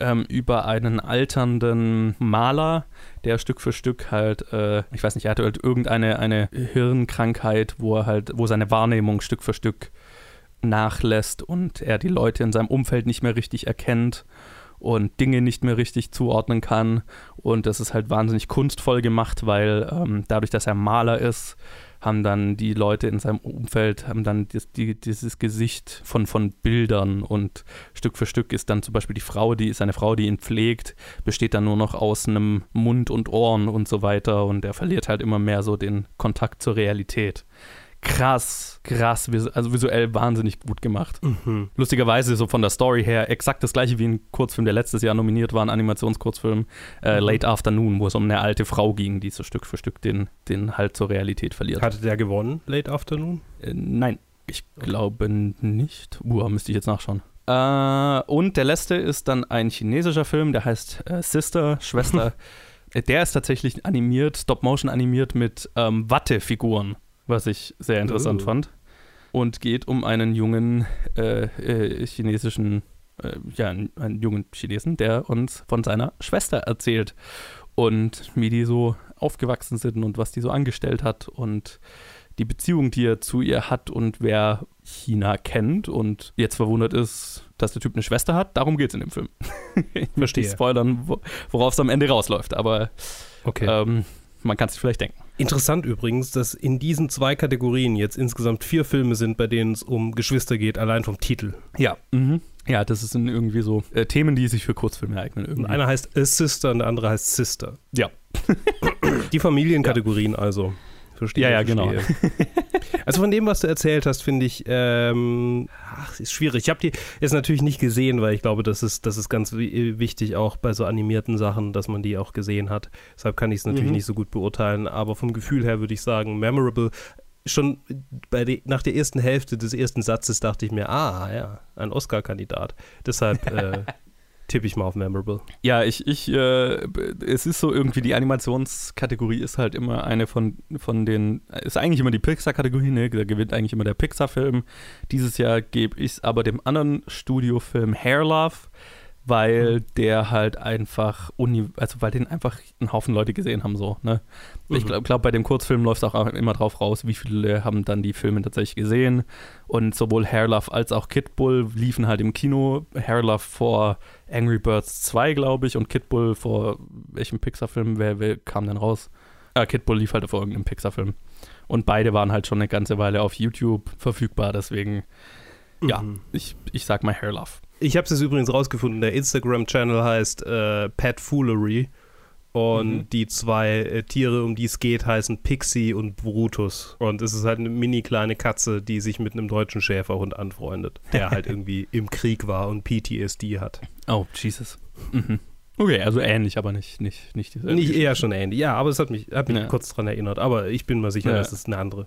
ähm, über einen alternden Maler, der Stück für Stück halt, äh, ich weiß nicht, er hatte halt irgendeine eine Hirnkrankheit, wo er halt, wo seine Wahrnehmung Stück für Stück nachlässt und er die Leute in seinem Umfeld nicht mehr richtig erkennt und Dinge nicht mehr richtig zuordnen kann. Und das ist halt wahnsinnig kunstvoll gemacht, weil ähm, dadurch, dass er Maler ist, haben dann die Leute in seinem Umfeld, haben dann die, die, dieses Gesicht von, von Bildern und Stück für Stück ist dann zum Beispiel die Frau, die ist eine Frau, die ihn pflegt, besteht dann nur noch aus einem Mund und Ohren und so weiter und er verliert halt immer mehr so den Kontakt zur Realität krass, krass, also visuell wahnsinnig gut gemacht. Mhm. Lustigerweise so von der Story her exakt das gleiche wie ein Kurzfilm, der letztes Jahr nominiert war, ein Animationskurzfilm, äh, mhm. Late Afternoon, wo es um eine alte Frau ging, die so Stück für Stück den, den halt zur Realität verliert. Hatte der gewonnen, Late Afternoon? Äh, nein, ich glaube nicht. Uh, müsste ich jetzt nachschauen. Äh, und der letzte ist dann ein chinesischer Film, der heißt äh, Sister, Schwester. [LAUGHS] der ist tatsächlich animiert, Stop-Motion animiert mit ähm, Wattefiguren was ich sehr interessant oh. fand. Und geht um einen jungen äh, äh, chinesischen, äh, ja, einen jungen Chinesen, der uns von seiner Schwester erzählt und wie die so aufgewachsen sind und was die so angestellt hat und die Beziehung, die er zu ihr hat und wer China kennt und jetzt verwundert ist, dass der Typ eine Schwester hat. Darum geht es in dem Film. [LAUGHS] ich möchte nicht spoilern, worauf es am Ende rausläuft, aber okay. ähm, man kann es sich vielleicht denken. Interessant übrigens, dass in diesen zwei Kategorien jetzt insgesamt vier Filme sind, bei denen es um Geschwister geht, allein vom Titel. Ja. Mhm. Ja, das sind irgendwie so äh, Themen, die sich für Kurzfilme eignen. Irgendwie. Einer heißt A Sister und der andere heißt Sister. Ja. die Familienkategorien ja. also verstehe. Ja, ja, genau. [LAUGHS] also von dem, was du erzählt hast, finde ich, ähm, ach, ist schwierig. Ich habe die jetzt natürlich nicht gesehen, weil ich glaube, das ist, das ist ganz wichtig auch bei so animierten Sachen, dass man die auch gesehen hat. Deshalb kann ich es natürlich mhm. nicht so gut beurteilen, aber vom Gefühl her würde ich sagen, memorable schon bei die, nach der ersten Hälfte des ersten Satzes dachte ich mir, ah ja, ein Oscar-Kandidat. Deshalb [LAUGHS] äh, tippe ich mal auf Memorable. Ja, ich, ich, äh, es ist so irgendwie, die Animationskategorie ist halt immer eine von, von den, ist eigentlich immer die Pixar-Kategorie, ne? Da gewinnt eigentlich immer der Pixar-Film. Dieses Jahr gebe ich es aber dem anderen Studiofilm Hair Love weil mhm. der halt einfach, uni also weil den einfach ein Haufen Leute gesehen haben, so, ne? Mhm. Ich glaube, glaub, bei dem Kurzfilm läuft es auch immer drauf raus, wie viele haben dann die Filme tatsächlich gesehen. Und sowohl Hair Love als auch Kid Bull liefen halt im Kino. Hair Love vor Angry Birds 2, glaube ich, und Kid Bull vor welchem Pixar-Film, wer, wer kam denn raus? Ah, Kid Bull lief halt vor irgendeinem Pixar-Film. Und beide waren halt schon eine ganze Weile auf YouTube verfügbar, deswegen, mhm. ja, ich, ich sag mal Hair Love. Ich habe es übrigens rausgefunden. Der Instagram-Channel heißt äh, Pet Foolery. Und mhm. die zwei äh, Tiere, um die es geht, heißen Pixie und Brutus. Und es ist halt eine mini kleine Katze, die sich mit einem deutschen Schäferhund anfreundet, der halt [LAUGHS] irgendwie im Krieg war und PTSD hat. Oh, Jesus. Mhm. Okay, also ähnlich, aber nicht, nicht, nicht dieselbe. Nicht eher schon ähnlich, ja, aber es hat mich, hat mich ja. kurz daran erinnert. Aber ich bin mir sicher, ja. dass es eine andere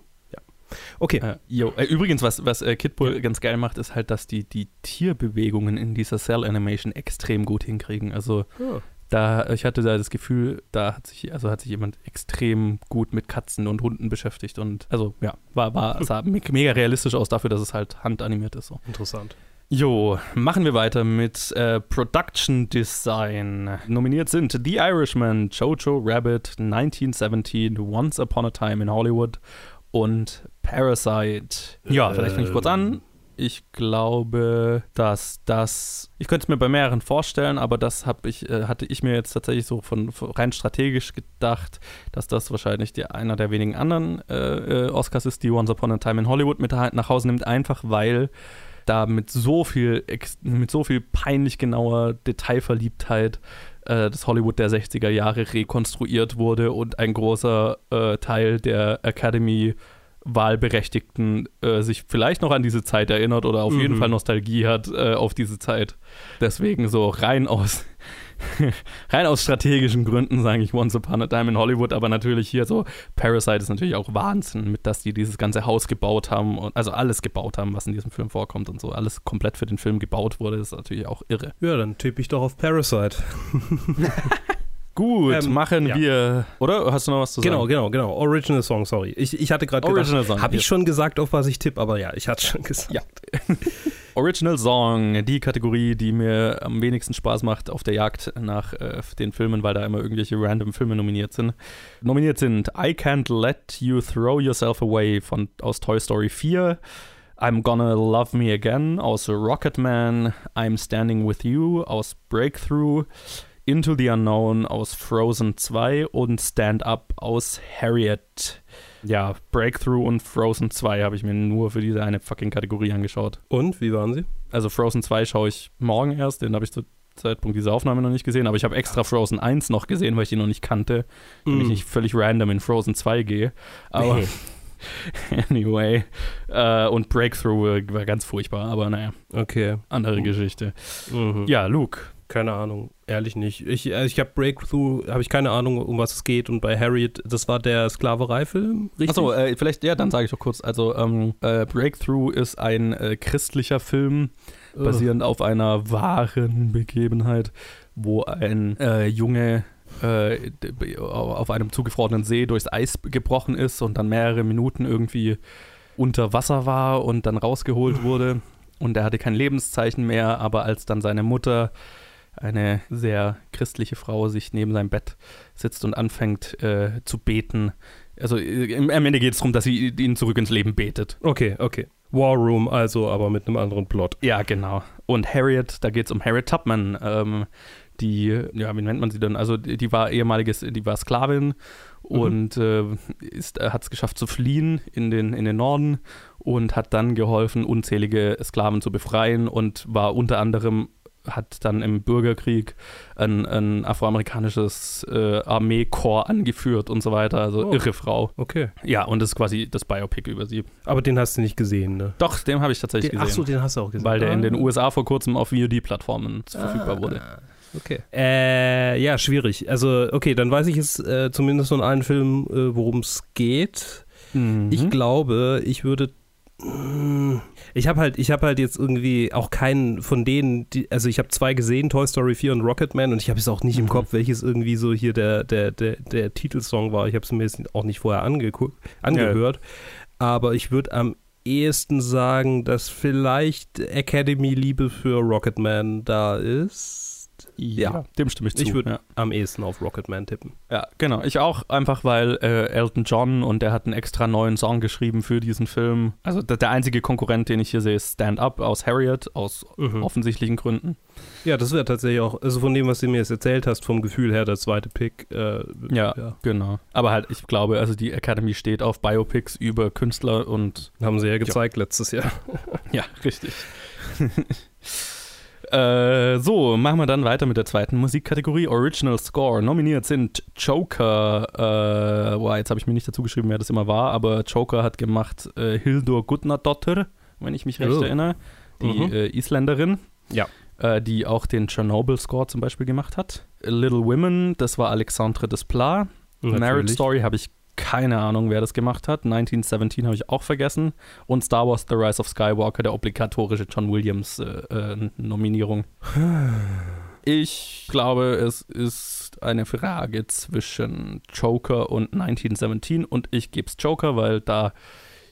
Okay. Äh, äh, übrigens, was, was äh, Kidbull ja. ganz geil macht, ist halt, dass die, die Tierbewegungen in dieser Cell-Animation extrem gut hinkriegen. Also oh. da, ich hatte da das Gefühl, da hat sich, also hat sich jemand extrem gut mit Katzen und Hunden beschäftigt und also ja, war, war, [LAUGHS] sah mega realistisch aus dafür, dass es halt handanimiert ist. So. Interessant. Jo, machen wir weiter mit äh, Production Design. Nominiert sind The Irishman, Jojo Rabbit, 1917, Once Upon a Time in Hollywood und Parasite. Ja, vielleicht fange ich kurz an. Ich glaube, dass das, ich könnte es mir bei mehreren vorstellen, aber das habe ich, äh, hatte ich mir jetzt tatsächlich so von, von, rein strategisch gedacht, dass das wahrscheinlich die, einer der wenigen anderen äh, äh Oscars ist, die Once Upon a Time in Hollywood mit nach Hause nimmt, einfach weil da mit so viel, mit so viel peinlich genauer Detailverliebtheit äh, das Hollywood der 60er Jahre rekonstruiert wurde und ein großer äh, Teil der Academy Wahlberechtigten äh, sich vielleicht noch an diese Zeit erinnert oder auf mhm. jeden Fall Nostalgie hat äh, auf diese Zeit. Deswegen so rein aus [LAUGHS] rein aus strategischen Gründen sage ich Once Upon a Time in Hollywood, aber natürlich hier so Parasite ist natürlich auch Wahnsinn, mit dass die dieses ganze Haus gebaut haben und also alles gebaut haben, was in diesem Film vorkommt und so alles komplett für den Film gebaut wurde, ist natürlich auch irre. Ja, dann tippe ich doch auf Parasite. [LAUGHS] [LAUGHS] Gut, ähm, machen ja. wir. Oder hast du noch was zu genau, sagen? Genau, genau, genau. Original Song, sorry. Ich, ich hatte gerade gedacht, habe ich schon gesagt, auf was ich tippe, aber ja, ich hatte schon gesagt. Ja. [LAUGHS] Original Song, die Kategorie, die mir am wenigsten Spaß macht auf der Jagd nach äh, den Filmen, weil da immer irgendwelche random Filme nominiert sind. Nominiert sind I Can't Let You Throw Yourself Away von, aus Toy Story 4, I'm Gonna Love Me Again aus Rocketman, I'm Standing With You aus Breakthrough, Into the Unknown aus Frozen 2 und Stand Up aus Harriet. Ja, Breakthrough und Frozen 2 habe ich mir nur für diese eine fucking Kategorie angeschaut. Und, wie waren sie? Also Frozen 2 schaue ich morgen erst, den habe ich zu Zeitpunkt dieser Aufnahme noch nicht gesehen, aber ich habe extra Frozen 1 noch gesehen, weil ich ihn noch nicht kannte, damit ich Mm. nicht völlig random in Frozen 2 gehe. Aber Nee. [LAUGHS] anyway. Äh, und Breakthrough war ganz furchtbar, aber naja, Okay. andere Geschichte. Mhm. Ja, Luke. Keine Ahnung, ehrlich nicht. Ich, also ich habe Breakthrough, habe ich keine Ahnung, um was es geht. Und bei Harriet, das war der Sklaverei-Film, richtig? Achso, äh, vielleicht, ja, dann sage ich doch kurz. Also, ähm, äh, Breakthrough ist ein äh, christlicher Film, basierend auf einer wahren Begebenheit, wo ein äh, Junge äh, auf einem zugefrorenen See durchs Eis gebrochen ist und dann mehrere Minuten irgendwie unter Wasser war und dann rausgeholt [LAUGHS] wurde. Und er hatte kein Lebenszeichen mehr, aber als dann seine Mutter, eine sehr christliche Frau, sich neben seinem Bett sitzt und anfängt äh, zu beten, also äh, am Ende geht es darum, dass sie ihn zurück ins Leben betet. Okay, okay. War Room also, aber mit einem anderen Plot. Ja, genau. Und Harriet, da geht es um Harriet Tubman, ähm, die, ja, wie nennt man sie denn? Also die, war ehemaliges, die war Sklavin und äh, ist, äh, hat es geschafft zu fliehen in den, in den Norden und hat dann geholfen, unzählige Sklaven zu befreien und war unter anderem hat dann im Bürgerkrieg ein, ein afroamerikanisches äh, Armeekorps angeführt und so weiter. Also Oh. irre Frau. Okay. Ja, und das ist quasi das Biopic über sie. Aber den hast du nicht gesehen, ne? Doch, den habe ich tatsächlich Den, gesehen. ach so, den hast du auch gesehen. weil der in den Ah. USA vor kurzem auf VOD-Plattformen verfügbar wurde. Okay. Äh, ja, schwierig. Also, okay, dann weiß ich jetzt äh, zumindest von allen Filmen, äh, worum es geht. Mhm. Ich glaube, ich würde. Mm, Ich habe halt, ich habe halt jetzt irgendwie auch keinen von denen, die, also ich habe zwei gesehen, Toy Story 4 und Rocketman, und ich habe jetzt auch nicht im Mhm. Kopf, welches irgendwie so hier der, der, der, der Titelsong war. Ich habe es mir jetzt auch nicht vorher angeguckt, angehört. Aber ich würde am ehesten sagen, dass vielleicht Academy-Liebe für Rocketman da ist. Ja, ja. dem stimme ich zu. Ich würde ja. am ehesten auf Rocketman tippen. ja, genau. Ich auch, einfach weil äh, Elton John und der hat einen extra neuen Song geschrieben für diesen Film. Also der, der einzige Konkurrent, den ich hier sehe, ist Stand Up aus Harriet, aus Mhm. offensichtlichen Gründen. Ja, das wäre tatsächlich auch, also von dem, was du mir jetzt erzählt hast, vom Gefühl her, der zweite Pick. Äh, Ja. ja. Genau. Aber halt, ich glaube, also die Academy steht auf Biopics über Künstler und Haben sie ja gezeigt letztes Jahr. [LAUGHS] Ja, richtig. [LAUGHS] äh, so, machen wir dann weiter mit der zweiten Musikkategorie. Original Score. Nominiert sind Joker. Äh, boah, jetzt habe ich mir nicht dazu geschrieben, wer das immer war, aber Joker hat gemacht äh, Hildur Gudnadottir, wenn ich mich recht Oh. erinnere. Die Mhm. äh, Isländerin. Ja. Äh, die auch den Chernobyl-Score zum Beispiel gemacht hat. Little Women, das war Alexandre Desplat. Marriage Natürlich. Story habe ich keine Ahnung, wer das gemacht hat. 1917 habe ich auch vergessen. Und Star Wars The Rise of Skywalker, der obligatorische John Williams äh, äh, Nominierung. [SIGHS] Ich glaube, es ist eine Frage zwischen Joker und 1917 und ich gebe es Joker, weil da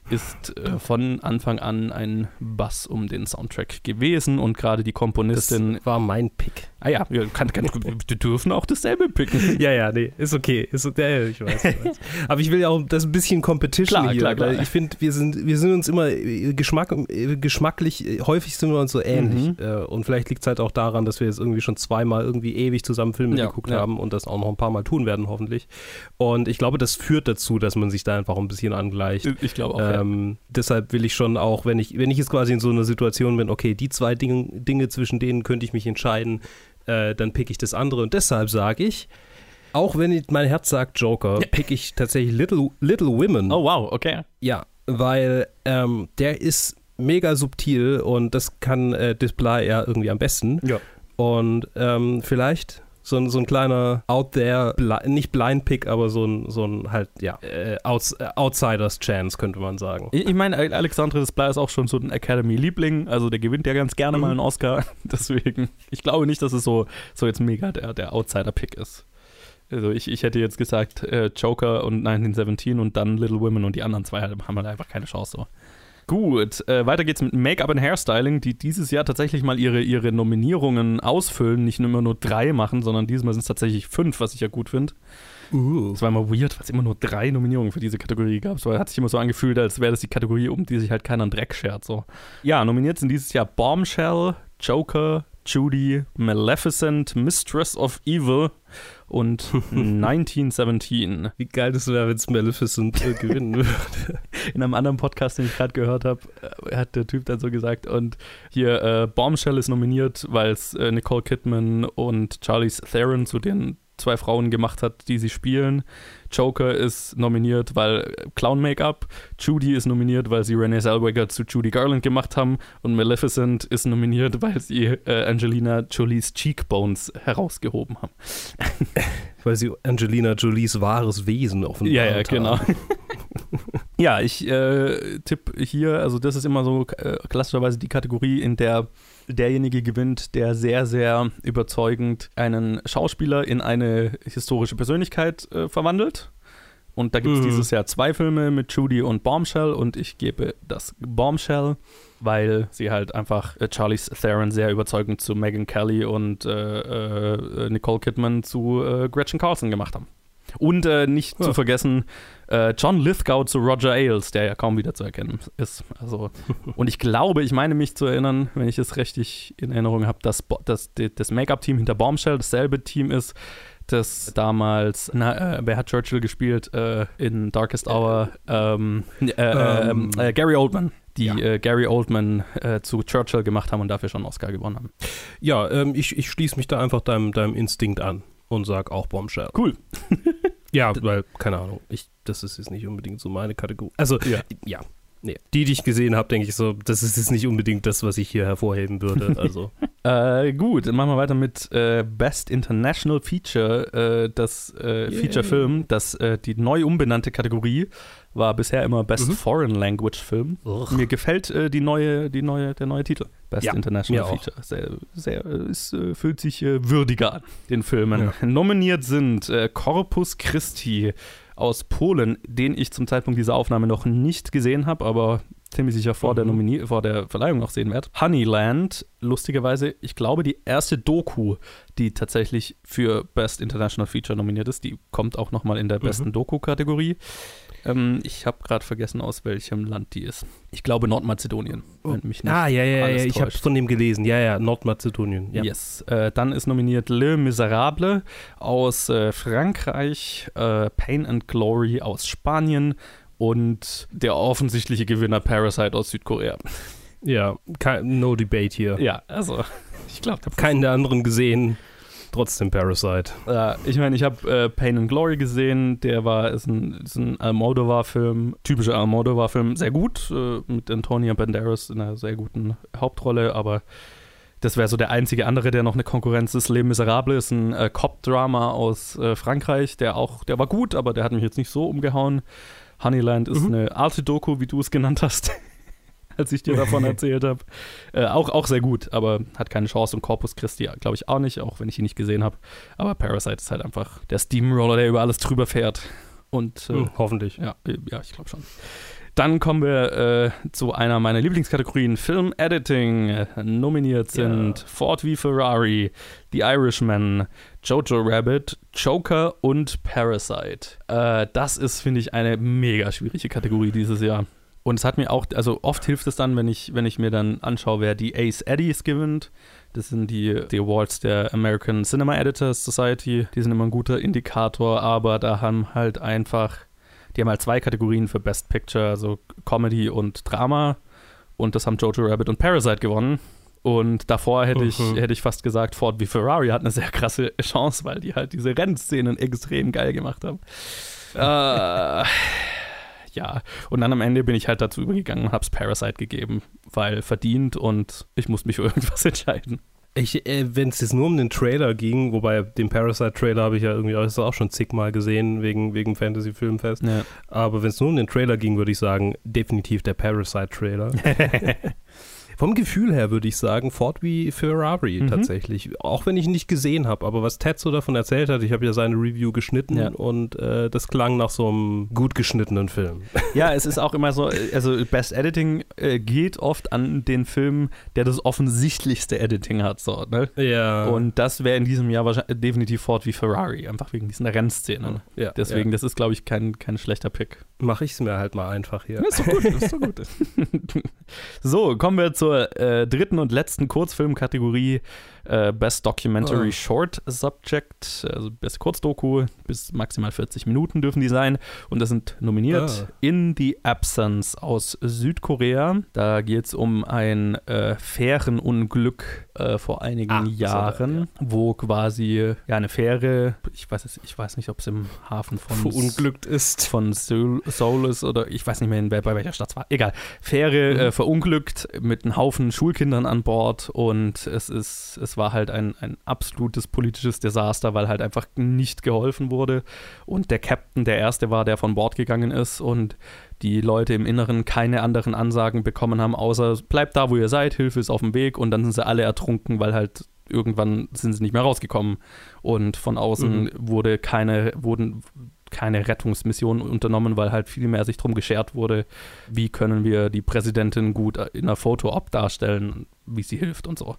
ist äh, von Anfang an ein Bass um den Soundtrack gewesen und gerade die Das Komponistin. war mein Pick. ah ja, wir, kann, kann, [LAUGHS] wir dürfen auch dasselbe picken. [LAUGHS] Ja, ja, nee, ist okay. Ist, ja, ich weiß, ich weiß. [LAUGHS] Aber ich will ja auch das ein bisschen Competition Klar, hier, klar, klar. weil ich finde, wir sind, wir sind uns immer äh, Geschmack, äh, geschmacklich, äh, häufig sind wir uns so ähnlich. Mhm. Äh, Und vielleicht liegt es halt auch daran, dass wir jetzt irgendwie schon zweimal irgendwie ewig zusammen Filme Ja, geguckt ja. haben und das auch noch ein paar Mal tun werden, hoffentlich. Und ich glaube, das führt dazu, dass man sich da einfach ein bisschen angleicht. Ich glaube auch. ja. Ähm, deshalb will ich schon auch, wenn ich, wenn ich jetzt quasi in so einer Situation bin, okay, die zwei Dinge, Dinge zwischen denen könnte ich mich entscheiden, äh, dann pick ich das andere. Und deshalb sage ich, auch wenn mein Herz sagt Joker, pick ich tatsächlich Little, Little Women. Oh wow, okay. Ja, weil ähm, der ist mega subtil und das kann äh, Display ja irgendwie am besten. Ja. Und ähm, vielleicht so ein, so ein kleiner Out there, bli nicht Blind Pick, aber so ein, so ein halt, ja, äh, Outs äh, Outsiders Chance, könnte man sagen. Ich, ich meine, Alexandre Desplat ist auch schon so ein Academy-Liebling, also der gewinnt ja ganz gerne Mhm. mal einen Oscar. [LAUGHS] Deswegen, ich glaube nicht, dass es so, so jetzt mega der, der Outsider-Pick ist. Also ich, ich hätte jetzt gesagt äh, Joker und 1917 und dann Little Women und die anderen zwei haben halt einfach keine Chance so. Gut, äh, weiter geht's mit Make-up und Hairstyling, die dieses Jahr tatsächlich mal ihre, ihre Nominierungen ausfüllen, nicht nur immer nur drei machen, sondern diesmal sind es tatsächlich fünf, was ich ja gut finde. Uh. Das war immer weird, weil es immer nur drei Nominierungen für diese Kategorie gab. Es hat sich immer so angefühlt, als wäre das die Kategorie, um die sich halt keiner einen Dreck schert. So. Ja, nominiert sind dieses Jahr Bombshell, Joker, Judy, Maleficent, Mistress of Evil und [LAUGHS] 1917. Wie geil das wäre, wenn es Maleficent äh, gewinnen [LAUGHS] würde. In einem anderen Podcast, den ich gerade gehört habe, äh, hat der Typ dann so gesagt, und hier äh, Bombshell ist nominiert, weil es äh, Nicole Kidman und Charlize Theron zu den zwei Frauen gemacht hat, die sie spielen. Joker ist nominiert, weil Clown-Make-up. Judy ist nominiert, weil sie Renee Zellweger zu Judy Garland gemacht haben. Und Maleficent ist nominiert, weil sie äh, Angelina Jolies Cheekbones herausgehoben haben. [LAUGHS] weil sie Angelina Jolies wahres Wesen offenbart Ja, ja, genau. ja, ich äh, tippe hier, also das ist immer so äh, klassischerweise die Kategorie, in der derjenige gewinnt, der sehr, sehr überzeugend einen Schauspieler in eine historische Persönlichkeit äh, verwandelt. Und da gibt es mhm. dieses Jahr zwei Filme mit Judy und Bombshell und ich gebe das Bombshell, weil sie halt einfach äh, Charlize Theron sehr überzeugend zu Megan Kelly und äh, äh Nicole Kidman zu äh, Gretchen Carlson gemacht haben. Und äh, nicht ja. zu vergessen, äh, John Lithgow zu Roger Ailes, der ja kaum wieder zu erkennen ist. Also, [LAUGHS] und ich glaube, ich meine mich zu erinnern, wenn ich es richtig in Erinnerung habe, dass, dass das Make-up-Team hinter Bombshell dasselbe Team ist, das damals, na, äh, wer hat Churchill gespielt äh, in Darkest Hour? Ähm, äh, äh, ähm, äh, Gary Oldman die ja. äh, Gary Oldman äh, zu Churchill gemacht haben und dafür schon einen Oscar gewonnen haben. Ja, ähm, ich, ich schließe mich da einfach deinem, deinem Instinkt an und sag auch Bombshell. Cool. ja, [LAUGHS] weil, keine Ahnung, ich, das ist jetzt nicht unbedingt so meine Kategorie. Also, ja, ja nee. Die, die ich gesehen habe, denke ich so, das ist jetzt nicht unbedingt das, was ich hier hervorheben würde. [LAUGHS] Also. äh, gut, dann machen wir weiter mit äh, Best International Feature, äh, das äh, Feature-Film, das äh, die neu umbenannte Kategorie war bisher immer Best mhm. Foreign Language Film. Ugh. Mir gefällt äh, die neue, die neue, der neue Titel. Best ja, International Feature. Sehr, sehr, es fühlt sich würdiger an, den Filmen. Ja. Nominiert sind Corpus Christi aus Polen, den ich zum Zeitpunkt dieser Aufnahme noch nicht gesehen habe, aber ziemlich sicher vor, mhm. der Nominier vor der Verleihung noch sehen werde. Honeyland, lustigerweise, ich glaube, die erste Doku, die tatsächlich für Best International Feature nominiert ist, die kommt auch nochmal in der mhm. besten Doku-Kategorie. Ähm, ich habe gerade vergessen, aus welchem Land die ist. Ich glaube Nordmazedonien, nicht Ah, ja, ja, ja, ich habe von dem gelesen. Ja, ja, Nordmazedonien. Ja. Yes. Äh, dann ist nominiert Le Miserable aus äh, Frankreich, äh, Pain and Glory aus Spanien und der offensichtliche Gewinner Parasite aus Südkorea. Ja, no debate hier. Ja, also [LAUGHS] ich glaube, keinen der anderen gesehen trotzdem Parasite. Ja, ich meine, ich habe äh, Pain and Glory gesehen, der war, ist ein, ist ein Almodovar-Film, typischer Almodovar-Film, sehr gut, äh, mit Antonia Banderas in einer sehr guten Hauptrolle, aber das wäre so der einzige andere, der noch eine Konkurrenz ist. Les Miserables ist ein äh, Cop-Drama aus äh, Frankreich, der auch, der war gut, aber der hat mich jetzt nicht so umgehauen. Honeyland ist mhm. eine alte Doku, wie du es genannt hast. [LAUGHS] [LAUGHS] als ich dir davon [LAUGHS] erzählt habe. Äh, auch, auch sehr gut, aber hat keine Chance. Und Corpus Christi, glaube ich, auch nicht, auch wenn ich ihn nicht gesehen habe. Aber Parasite ist halt einfach der Steamroller, der über alles drüber fährt. Und äh, hm, hoffentlich. Ja, äh, ja ich glaube schon. Dann kommen wir äh, zu einer meiner Lieblingskategorien: Film Editing. Nominiert sind ja. Ford v Ferrari, The Irishman, Jojo Rabbit, Joker und Parasite. Äh, das ist, finde ich, eine mega schwierige Kategorie dieses Jahr. Und es hat mir auch, also oft hilft es dann, wenn ich, wenn ich mir dann anschaue, wer die Ace Eddies gewinnt. Das sind die, die Awards der American Cinema Editors Society. Die sind immer ein guter Indikator, aber da haben halt einfach, die haben halt zwei Kategorien für Best Picture, also Comedy und Drama. Und das haben Jojo Rabbit und Parasite gewonnen. Und davor hätte ich, mhm. hätte ich fast gesagt, Ford wie Ferrari hat eine sehr krasse Chance, weil die halt diese Rennszenen extrem geil gemacht haben. äh, ja. Und dann am Ende bin ich halt dazu übergegangen und hab's Parasite gegeben, weil verdient und ich musste mich für [LAUGHS] irgendwas entscheiden. Ich, äh, wenn es jetzt nur um den Trailer ging, wobei den Parasite-Trailer habe ich ja irgendwie auch schon zigmal gesehen, wegen, wegen Fantasy-Filmfest. Ja. Aber wenn es nur um den Trailer ging, würde ich sagen, definitiv der Parasite-Trailer. [LAUGHS] [LAUGHS] Vom Gefühl her würde ich sagen, Ford wie Ferrari Mhm. tatsächlich. Auch wenn ich ihn nicht gesehen habe, aber was Ted so davon erzählt hat, ich habe ja seine Review geschnitten Ja. und äh, das klang nach so einem gut geschnittenen Film. [LAUGHS] Ja, es ist auch immer so, also Best Editing äh, geht oft an den Film, der das offensichtlichste Editing hat, so, ne? Ja. Und das wäre in diesem Jahr wahrscheinlich definitiv Ford wie Ferrari, einfach wegen diesen Rennszenen. ja, Deswegen, ja. das ist, glaube ich, kein, kein schlechter Pick. mache ich es mir halt mal einfach hier. Das ist doch gut, ist doch gut. [LAUGHS] so, kommen wir zur äh, dritten und letzten Kurzfilmkategorie. Äh, Best Documentary Oh. Short Subject, also Best Kurzdoku, bis maximal 40 Minuten dürfen die sein. Und das sind nominiert Ah. In the Absence aus Südkorea. Da geht es um ein äh, Fährenunglück äh, vor einigen Ah, so, Jahren, wo quasi ja, eine Fähre, ich weiß, es, ich weiß nicht, ob es im Hafen von Verunglückt ist. von Seoul, Seoul ist oder ich weiß nicht mehr, in, bei welcher Stadt es war. Egal. Fähre Mhm. äh, verunglückt mit einem Haufen Schulkindern an Bord und es ist, es war halt ein, ein absolutes politisches Desaster, weil halt einfach nicht geholfen wurde. Und der Captain der Erste war, der von Bord gegangen ist und die Leute im Inneren keine anderen Ansagen bekommen haben, außer bleibt da, wo ihr seid, Hilfe ist auf dem Weg und dann sind sie alle ertrunken, weil halt irgendwann sind sie nicht mehr rausgekommen und von außen Mhm. wurde keine, wurden keine Rettungsmission unternommen, weil halt viel mehr sich drum geschert wurde, wie können wir die Präsidentin gut in einer Foto-Op darstellen, wie sie hilft und so.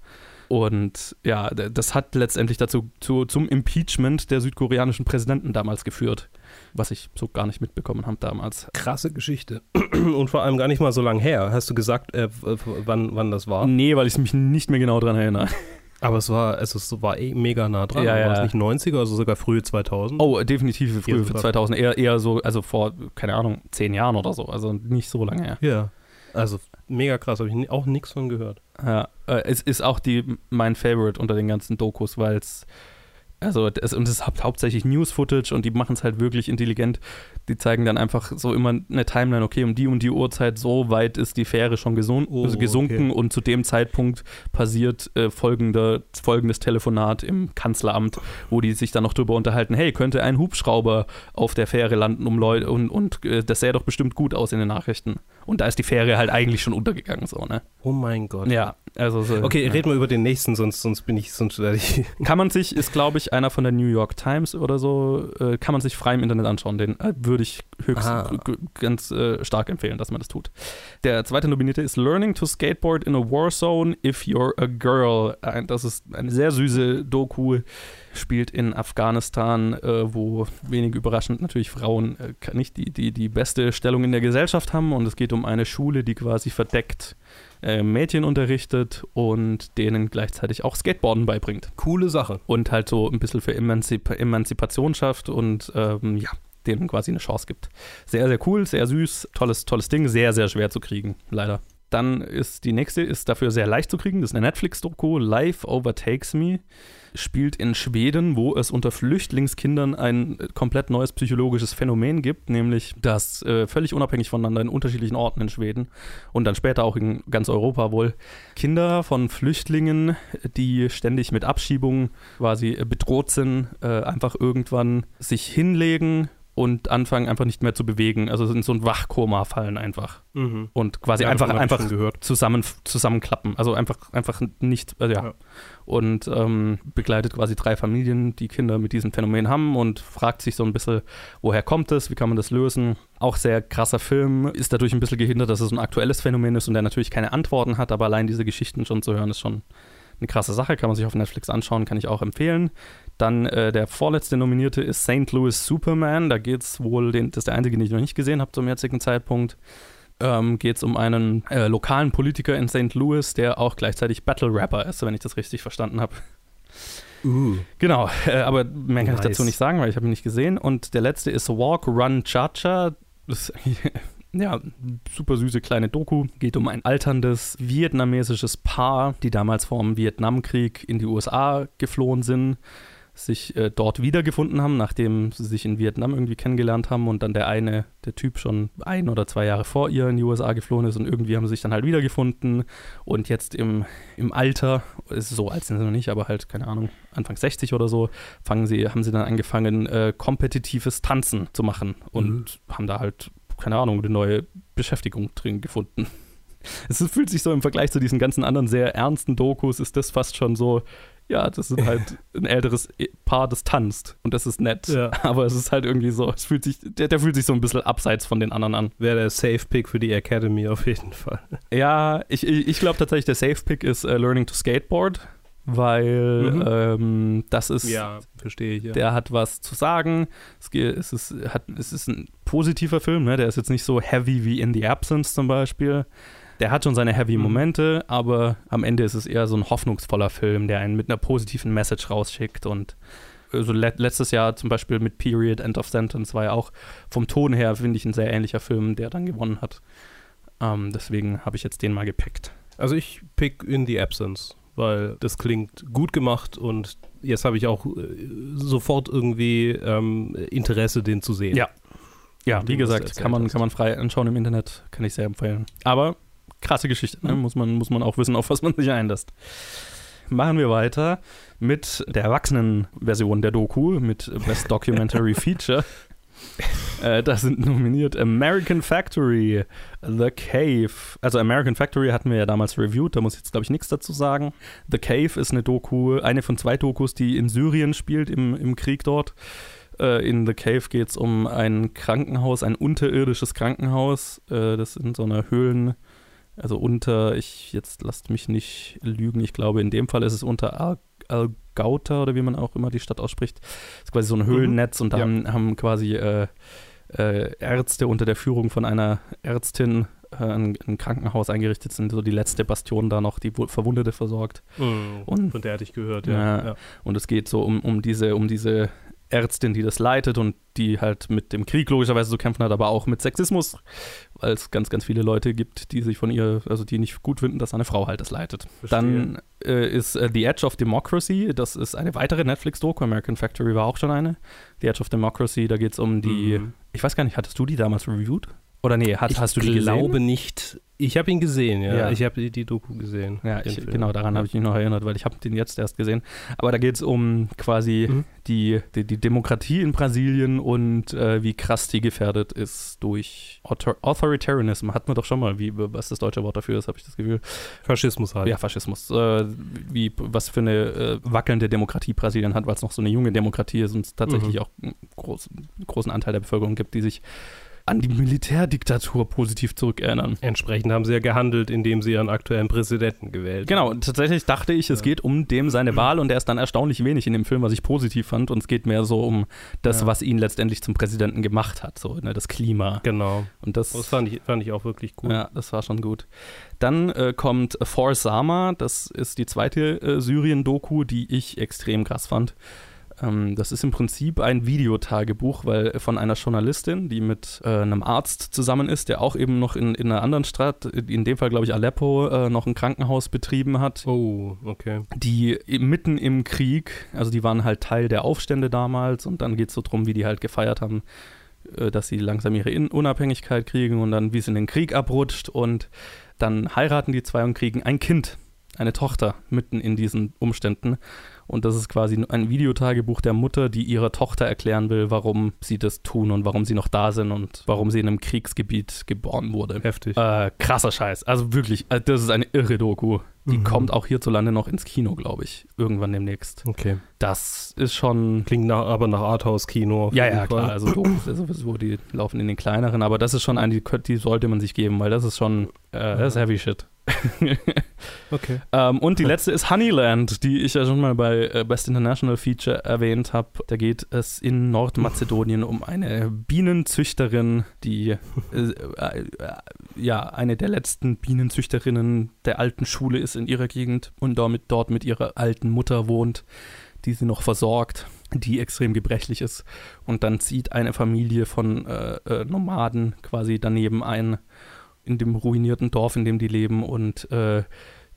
Und ja, das hat letztendlich dazu zu, zum Impeachment der südkoreanischen Präsidenten damals geführt, was ich so gar nicht mitbekommen habe damals. Krasse Geschichte. [CLEARS THROAT] Und vor allem gar nicht mal so lang her. Hast du gesagt, äh, wann, wann das war? Nee, weil ich mich nicht mehr genau dran erinnere. [LAUGHS] Aber es war, es ist, war eh mega nah dran. Ja, War ja. es nicht 90er, also sogar frühe 2000? Oh, definitiv sogar. 2000, eher, eher so, also vor, keine Ahnung, zehn Jahren oder so, also nicht so lange her. Ja. Also mega krass, habe ich auch nichts von gehört. Ja, äh, es ist auch die, mein Favorite unter den ganzen Dokus, weil es, also, es, und es ist hau- hauptsächlich News-Footage und die machen es halt wirklich intelligent. Die zeigen dann einfach so immer eine Timeline, okay, um die und die Uhrzeit, so weit ist die Fähre schon gesun Oh, gesunken okay. und zu dem Zeitpunkt passiert äh, folgende, folgendes Telefonat im Kanzleramt, wo die sich dann noch drüber unterhalten, hey, könnte ein Hubschrauber auf der Fähre landen, um Leute, und, und äh, das sähe doch bestimmt gut aus in den Nachrichten. Und da ist die Fähre halt eigentlich schon untergegangen, so, ne? Oh mein Gott. Ja, also so. Okay, ja. reden wir über den nächsten, sonst, sonst bin ich, sonst werde ich. [LAUGHS] Kann man sich, ist glaube ich einer von der New York Times oder so, äh, kann man sich frei im Internet anschauen. Den äh, würde ich höchst Ah. ganz äh, stark empfehlen, dass man das tut. Der zweite Nominierte ist Learning to Skateboard in a War Zone if you're a girl. Ein, das ist eine sehr süße Doku, spielt in Afghanistan, äh, wo wenig überraschend natürlich Frauen äh, nicht die, die, die beste Stellung in der Gesellschaft haben. Und es geht um eine Schule, die quasi verdeckt äh, Mädchen unterrichtet und denen gleichzeitig auch Skateboarden beibringt Coole Sache. und halt so ein bisschen für Emanzip Emanzipation schafft und ähm, ja, denen quasi eine Chance gibt. Sehr, sehr cool, sehr süß, tolles, tolles Ding, sehr, sehr schwer zu kriegen, leider. Dann ist die nächste, ist dafür sehr leicht zu kriegen, das ist eine Netflix-Doku, Life Overtakes Me. Spielt in Schweden, wo es unter Flüchtlingskindern ein äh, komplett neues psychologisches Phänomen gibt, nämlich dass äh, völlig unabhängig voneinander in unterschiedlichen Orten in Schweden und dann später auch in ganz Europa wohl. Kinder von Flüchtlingen, die ständig mit Abschiebungen quasi bedroht sind, äh, einfach irgendwann sich hinlegen und anfangen einfach nicht mehr zu bewegen. Also in so ein Wachkoma fallen einfach. Mhm. Und quasi Ja, einfach, einfach zusammen, zusammenklappen. Also einfach, einfach nicht, also ja. Ja. Und ähm, begleitet quasi drei Familien, die Kinder mit diesem Phänomen haben und fragt sich so ein bisschen, woher kommt es, wie kann man das lösen. Auch sehr krasser Film, ist dadurch ein bisschen gehindert, dass es ein aktuelles Phänomen ist und der natürlich keine Antworten hat, aber allein diese Geschichten schon zu hören, ist schon eine krasse Sache, kann man sich auf Netflix anschauen, kann ich auch empfehlen. Dann äh, der vorletzte Nominierte ist St. Louis Superman. Da geht es wohl, den, das ist der einzige, den ich noch nicht gesehen habe zum jetzigen Zeitpunkt. Ähm, geht es um einen äh, lokalen Politiker in St. Louis, der auch gleichzeitig Battle-Rapper ist, wenn ich das richtig verstanden habe. Uh. Genau, äh, aber mehr kann ich Nice. dazu nicht sagen, weil ich habe ihn nicht gesehen. Und der letzte ist Walk, Run, Cha-Cha. Das ist [LAUGHS] ja, super süße kleine Doku. Geht um ein alterndes vietnamesisches Paar, die damals vor dem Vietnamkrieg in die USA geflohen sind, sich äh, dort wiedergefunden haben, nachdem sie sich in Vietnam irgendwie kennengelernt haben und dann der eine, der Typ schon ein oder zwei Jahre vor ihr in die USA geflohen ist und irgendwie haben sie sich dann halt wiedergefunden und jetzt im, im Alter, ist so alt sind sie noch nicht, aber halt, keine Ahnung, Anfang 60 oder so, fangen sie, haben sie dann angefangen, äh, kompetitives Tanzen zu machen und haben da halt, keine Ahnung, eine neue Beschäftigung drin gefunden. [LAUGHS] es fühlt sich so im Vergleich zu diesen ganzen anderen sehr ernsten Dokus, ist das fast schon so, ja, das ist halt [LAUGHS] ein älteres Paar, das tanzt und das ist nett. Ja. [LAUGHS] Aber es ist halt irgendwie so, es fühlt sich, der, der fühlt sich so ein bisschen abseits von den anderen an. Wäre der Safe Pick für die Academy auf jeden Fall. [LAUGHS] Ja, ich, ich glaube tatsächlich, der Safe Pick ist uh, Learning to Skateboard weil mhm. ähm, das ist, ja, verstehe ich, ja. der hat was zu sagen. Es, es, ist, hat, es ist ein positiver Film, ne? der ist jetzt nicht so heavy wie In the Absence zum Beispiel. Der hat schon seine heavy mhm. Momente, aber am Ende ist es eher so ein hoffnungsvoller Film, der einen mit einer positiven Message rausschickt und also le letztes Jahr zum Beispiel mit Period, End of Sentence war ja auch vom Ton her, finde ich, ein sehr ähnlicher Film, der dann gewonnen hat. Ähm, deswegen habe ich jetzt den mal gepickt. Also ich pick In the Absence weil das klingt gut gemacht und jetzt habe ich auch äh, sofort irgendwie ähm, Interesse, den zu sehen. Ja. Ja, wie gesagt, kann man, kann man frei anschauen im Internet, kann ich sehr empfehlen. Aber krasse Geschichte, ne? Mhm. muss, man, muss man auch wissen, auf was man sich einlässt. Machen wir weiter mit der Erwachsenenversion der Doku, mit Best Documentary [LAUGHS] Feature. äh, da sind nominiert American Factory, The Cave. Also American Factory hatten wir ja damals reviewed, da muss ich jetzt glaube ich nichts dazu sagen. The Cave ist eine Doku, eine von zwei Dokus, die in Syrien spielt, im, im Krieg dort. Äh, in The Cave geht es um ein Krankenhaus, ein unterirdisches Krankenhaus, äh, das in so einer Höhlen, also unter, ich jetzt lasst mich nicht lügen, ich glaube in dem Fall ist es unter Al Algauta oder wie man auch immer die Stadt ausspricht. Das ist quasi so ein mhm. Höhlennetz mhm. und da ja. haben, haben, quasi äh, äh, Ärzte unter der Führung von einer Ärztin äh, ein, ein, Krankenhaus eingerichtet sind, so die letzte Bastion da noch, die Verwundete versorgt. Mhm. Und, von der hatte ich gehört, ja. ja. ja. Und es geht so um, um diese, um diese Ärztin, die das leitet und die halt mit dem Krieg logischerweise zu kämpfen hat, aber auch mit Sexismus, weil es ganz, ganz viele Leute gibt, die sich von ihr, also die nicht gut finden, dass eine Frau halt das leitet. Verstehe. Dann äh, ist äh, The Edge of Democracy, das ist eine weitere Netflix-Doku, American Factory war auch schon eine. The Edge of Democracy, da geht es um die, mhm. ich weiß gar nicht, hattest du die damals reviewed? Oder nee, hast, hast du die gesehen? Ich glaube nicht. Ich habe ihn gesehen, ja. ja. Ich habe die, die, Doku gesehen. Ja, ich, genau, daran habe ich mich noch erinnert, weil ich habe den jetzt erst gesehen. Aber da geht es um quasi mhm. die, die, die, Demokratie in Brasilien und äh, wie krass die gefährdet ist durch Author Authoritarianism. Hat man doch schon mal, wie, was das deutsche Wort dafür ist, habe ich das Gefühl. Faschismus halt. Ja, Faschismus. Äh, wie, was für eine äh, wackelnde Demokratie Brasilien hat, weil es noch so eine junge Demokratie ist und es tatsächlich mhm. auch einen großen, großen Anteil der Bevölkerung gibt, die sich an die Militärdiktatur positiv zurückerinnern. Entsprechend haben sie ja gehandelt, indem sie ihren aktuellen Präsidenten gewählt genau, haben. Genau, tatsächlich dachte ich, es ja. geht um dem seine Wahl und er ist dann erstaunlich wenig in dem Film, was ich positiv fand. Und es geht mehr so um das, ja. was ihn letztendlich zum Präsidenten gemacht hat, so ne, das Klima. Genau. Und das, das fand, ich, fand ich auch wirklich gut. Ja, das war schon gut. Dann äh, kommt For Sama, das ist die zweite äh, Syrien-Doku, die ich extrem krass fand. Ähm, das ist im Prinzip ein Videotagebuch, weil von einer Journalistin, die mit äh, einem Arzt zusammen ist, der auch eben noch in, in einer anderen Stadt, in dem Fall glaube ich Aleppo, äh, noch ein Krankenhaus betrieben hat. Oh, okay. Die mitten im Krieg, also die waren halt Teil der Aufstände damals und dann geht es so drum, wie die halt gefeiert haben äh, dass sie langsam ihre Unabhängigkeit kriegen und dann, wie es in den Krieg abrutscht und dann heiraten die zwei und kriegen ein Kind, eine Tochter mitten in diesen Umständen. Und das ist quasi ein Videotagebuch der Mutter, die ihrer Tochter erklären will, warum sie das tun und warum sie noch da sind und warum sie in einem Kriegsgebiet geboren wurde. Heftig. Äh, krasser Scheiß. Also wirklich, äh, das ist eine irre Doku. Die mhm. kommt auch hierzulande noch ins Kino, glaube ich. Irgendwann demnächst. Okay. Das ist schon. Klingt nach, aber nach Arthouse-Kino. Ja, ja, klar. Also Dokus sowieso, die laufen in den kleineren, aber das ist schon eine, die, die sollte man sich geben, weil das ist schon, äh, das ist heavy shit. [LAUGHS] okay. Ähm, und die letzte ist Honeyland, die ich ja schon mal bei äh, Best International Feature erwähnt habe. Da geht es in Nordmazedonien um eine Bienenzüchterin, die äh, äh, ja eine der letzten Bienenzüchterinnen der alten Schule ist in ihrer Gegend und damit dort mit ihrer alten Mutter wohnt, die sie noch versorgt die extrem gebrechlich ist. Und dann zieht eine Familie von äh, äh, Nomaden quasi daneben ein in dem ruinierten Dorf, in dem die leben und äh,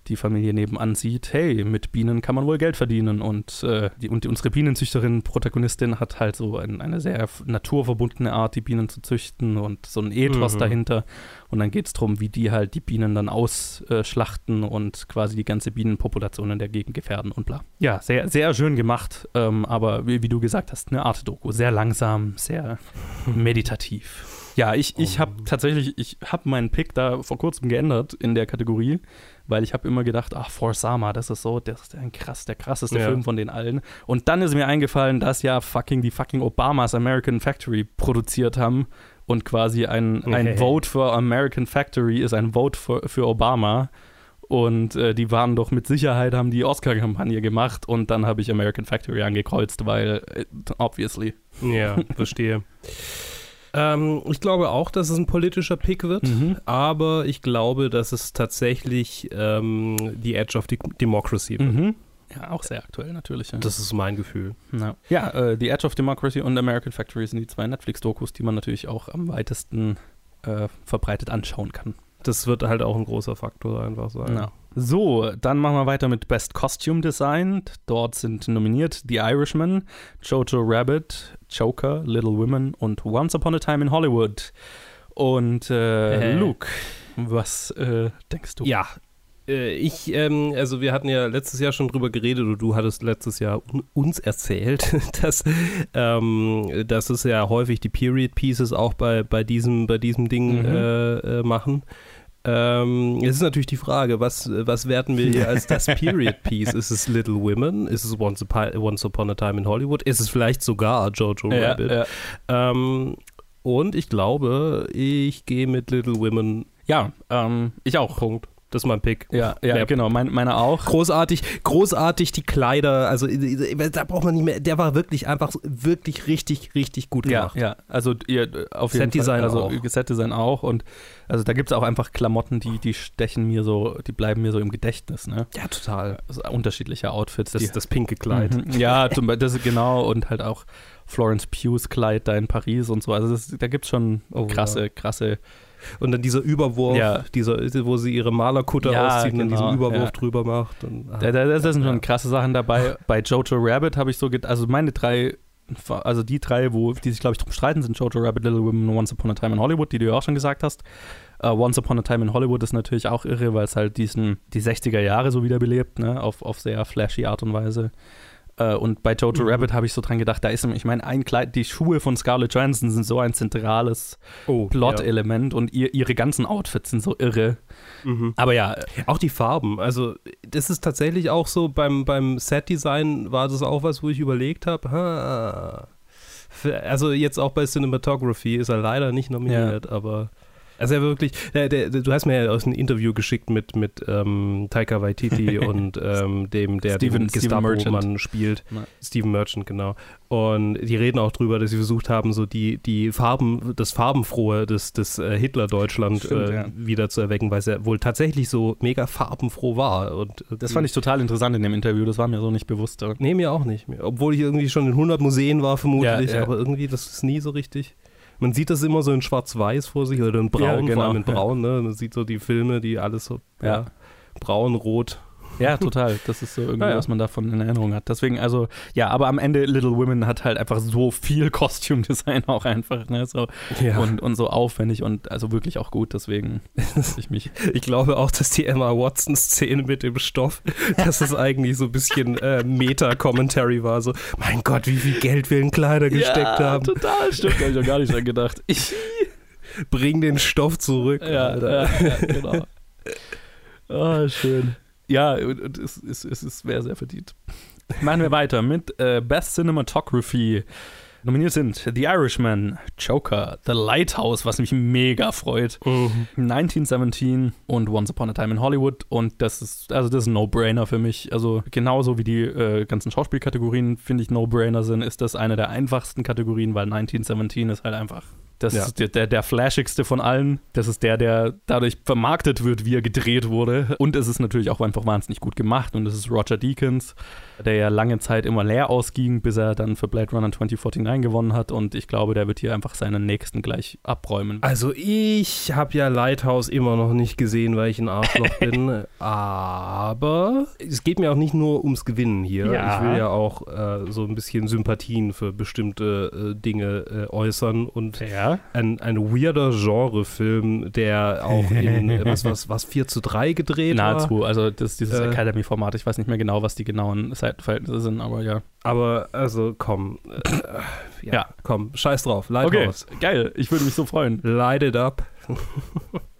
die Familie nebenan sieht, hey, mit Bienen kann man wohl Geld verdienen. Und, äh, die, und die, unsere Bienenzüchterin, Protagonistin, hat halt so ein, eine sehr naturverbundene Art, die Bienen zu züchten und so ein Ethos mhm. dahinter. Und dann geht es darum, wie die halt die Bienen dann ausschlachten und quasi die ganze Bienenpopulation in der Gegend gefährden und bla. Ja, sehr, sehr schön gemacht, ähm, aber wie, wie, du gesagt hast, eine Art Doku. Sehr langsam, sehr [LAUGHS] meditativ. Ja, ich, ich Um. habe tatsächlich, ich habe meinen Pick da vor kurzem geändert in der Kategorie, weil ich habe immer gedacht, ach, For Sama, das ist so, das ist ein krass, der krasseste Ja. Film von den allen. Und dann ist mir eingefallen, dass ja fucking die fucking Obamas American Factory produziert haben und quasi ein, ein Vote für American Factory ist ein Vote für, für Obama. Und äh, die waren doch mit Sicherheit, haben die Oscar-Kampagne gemacht und dann habe ich American Factory angekreuzt, weil, äh, obviously. Ja, verstehe. [LAUGHS] ähm, ich glaube auch, dass es ein politischer Pick wird, Mhm. aber ich glaube, dass es tatsächlich ähm, The Edge of De Democracy wird. Mhm. Ja, auch sehr aktuell natürlich. Ja. Das ist mein Gefühl. Ja, ja äh, The Edge of Democracy und American Factory sind die zwei Netflix-Dokus, die man natürlich auch am weitesten äh, verbreitet anschauen kann. Das wird halt auch ein großer Faktor einfach sein. Ja. So, dann machen wir weiter mit Best Costume Design. Dort sind nominiert The Irishman, Jojo Rabbit, Joker, Little Women und Once Upon a Time in Hollywood. Und äh, Äh. Luke, was äh, denkst du? Ja, äh, ich, ähm, also wir hatten ja letztes Jahr schon drüber geredet oder du hattest letztes Jahr un uns erzählt, [LAUGHS] dass, ähm, dass es ja häufig die Period Pieces auch bei, bei, diesem, bei diesem Ding Mhm. äh, äh, machen. Ähm, es ist natürlich die Frage, was, was werten wir hier als das [LAUGHS] Period Piece? Ist es Little Women? Ist es Once, Upi- Once Upon a Time in Hollywood? Ist es vielleicht sogar Jojo ja, Rabbit? ja. Ähm, und ich glaube, ich gehe mit Little Women. ja ähm, ich auch. Punkt. Das ist mein Pick. Ja, ja, Ja. genau, mein, meiner auch. Großartig, großartig die Kleider, also äh, da braucht man nicht mehr, der war wirklich einfach wirklich richtig, richtig gut Ja, gemacht. ja, also ihr auf jeden Set-Design Fall, also auch. Set-Design auch und also da gibt es auch einfach Klamotten, die, die stechen mir so, die bleiben mir so im Gedächtnis, ne? Ja, total. Also unterschiedliche Outfits. Das, die, das pinke Kleid. Mhm. Ja, zum Beispiel, das genau und halt auch Florence Pughs Kleid da in Paris und so. Also das, da gibt es schon Oh, krasse, ja. krasse. Und dann dieser Überwurf, Ja. dieser, wo sie ihre Malerkutter Ja, auszieht und dann genau, diesen Überwurf ja. drüber macht. Und, ah, Da, da, da sind schon krasse Sachen dabei. [LAUGHS] Bei Jojo Rabbit habe ich so, also meine drei, also die drei, wo die sich glaube ich drum streiten, sind Jojo Rabbit, Little Women, und Once Upon a Time in Hollywood, die du ja auch schon gesagt hast. Äh, Once Upon a Time in Hollywood ist natürlich auch irre, weil es halt diesen die 60er Jahre so wiederbelebt, ne, auf, auf sehr flashy Art und Weise. Äh, und bei Jojo Mhm. Rabbit habe ich so dran gedacht, da ist, ich meine, ein Kleid, die Schuhe von Scarlett Johansson sind so ein zentrales oh, Plot-Element und ihr, ihre ganzen Outfits sind so irre. ja. Mhm. Aber ja, Auch die Farben, also das ist tatsächlich auch so, beim, beim Set-Design war das auch was, wo ich überlegt habe, also jetzt auch bei Cinematography ist er leider nicht nominiert, aber also er wirklich, der, der, du hast mir ja aus einem Interview geschickt mit, mit ähm, Taika Waititi [LAUGHS] und ähm, dem, der Steven- den. Gestapo-Mann spielt, Ja. Steven Merchant, genau. Und die reden auch drüber, dass sie versucht haben, so die, die Farben, das Farbenfrohe des, des äh, Hitler-Deutschland Stimmt, äh, ja. wieder zu erwecken, weil es ja wohl tatsächlich so mega farbenfroh war. Und äh, das fand ich total interessant in dem Interview, das war mir so nicht bewusst. Nee, mir auch nicht. Obwohl ich irgendwie schon in 100 Museen war, vermutlich. Ja. Aber irgendwie, das ist nie so richtig. Man sieht das immer so in schwarz-weiß vor sich oder in braun, Ja, genau, vor allem in ja. braun. Ne? Man sieht so die Filme, die alles so Ja. ja. braun, rot. Ja, total. Das ist so irgendwie, Ja, ja. was man davon in Erinnerung hat. Deswegen, also, ja, aber am Ende Little Women hat halt einfach so viel [LAUGHS] Costume-Design auch einfach, ne? So, Ja. und, und so aufwendig und also wirklich auch gut. Deswegen ich mich. [LAUGHS] Ich glaube auch, dass die Emma Watson-Szene mit dem Stoff, dass es eigentlich so ein bisschen äh, Meta-Commentary war. So, mein Gott, wie viel Geld wir in Kleider gesteckt haben. total. Stimmt, habe ich noch gar nicht dran gedacht. Ich, Bring den Stoff zurück. ja, Alter. ja, ja, genau. [LAUGHS] Ah, schön. Ja, und, es, es, es, es wäre sehr verdient. Machen wir weiter mit äh, Best Cinematography. Nominiert sind The Irishman, Joker, The Lighthouse, was mich mega freut, Mhm. 1917 und Once Upon a Time in Hollywood. Und das ist, also das ist ein No-Brainer für mich. Also genauso wie die äh, ganzen Schauspielkategorien, finde ich, No-Brainer sind, ist das eine der einfachsten Kategorien, weil 1917 ist halt einfach. Das Ja. ist der, der, der flashigste von allen. Das ist der, der dadurch vermarktet wird, wie er gedreht wurde. Und es ist natürlich auch einfach wahnsinnig gut gemacht. Und es ist Roger Deakins, der ja lange Zeit immer leer ausging, bis er dann für Blade Runner 2049 gewonnen hat. Und ich glaube, der wird hier einfach seinen nächsten gleich abräumen. Also ich habe ja Lighthouse immer noch nicht gesehen, weil ich ein Arschloch [LAUGHS] bin. Aber es geht mir auch nicht nur ums Gewinnen hier. Ja. Ich will ja auch äh, so ein bisschen Sympathien für bestimmte äh, Dinge äh, äußern. Und Ja. Ein, ein weirder Genrefilm, der auch in [LAUGHS] was, was, was 4 zu 3 gedreht Nahezu, war. also das, dieses Äh. Academy-Format. Ich weiß nicht mehr genau, was die genauen Seitenverhältnisse sind, aber ja. Aber also komm. Äh, ja, Ja. komm, scheiß drauf. Okay, Lighthouse. geil. Ich würde mich so freuen. Light it up. [LAUGHS]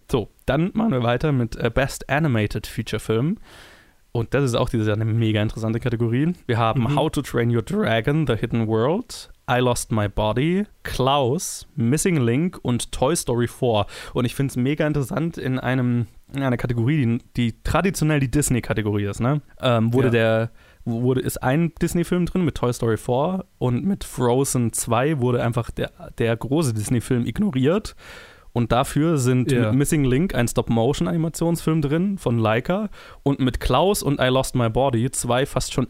So, dann machen wir weiter mit äh, Best Animated Feature Film. Und das ist auch dieses Jahr eine mega interessante Kategorie. Wir haben Mhm. How to Train Your Dragon, The Hidden World, I Lost My Body, Klaus, Missing Link und Toy Story 4. Und ich finde es mega interessant in einem in einer Kategorie, die, die traditionell die Disney-Kategorie ist, ne? Ähm, wurde Ja. der wurde, ist ein Disney-Film drin mit Toy Story 4 und mit Frozen 2 wurde einfach der, der große Disney-Film ignoriert. Und dafür sind Ja. mit Missing Link ein Stop-Motion-Animationsfilm drin von Leica und mit Klaus und I Lost My Body zwei fast schon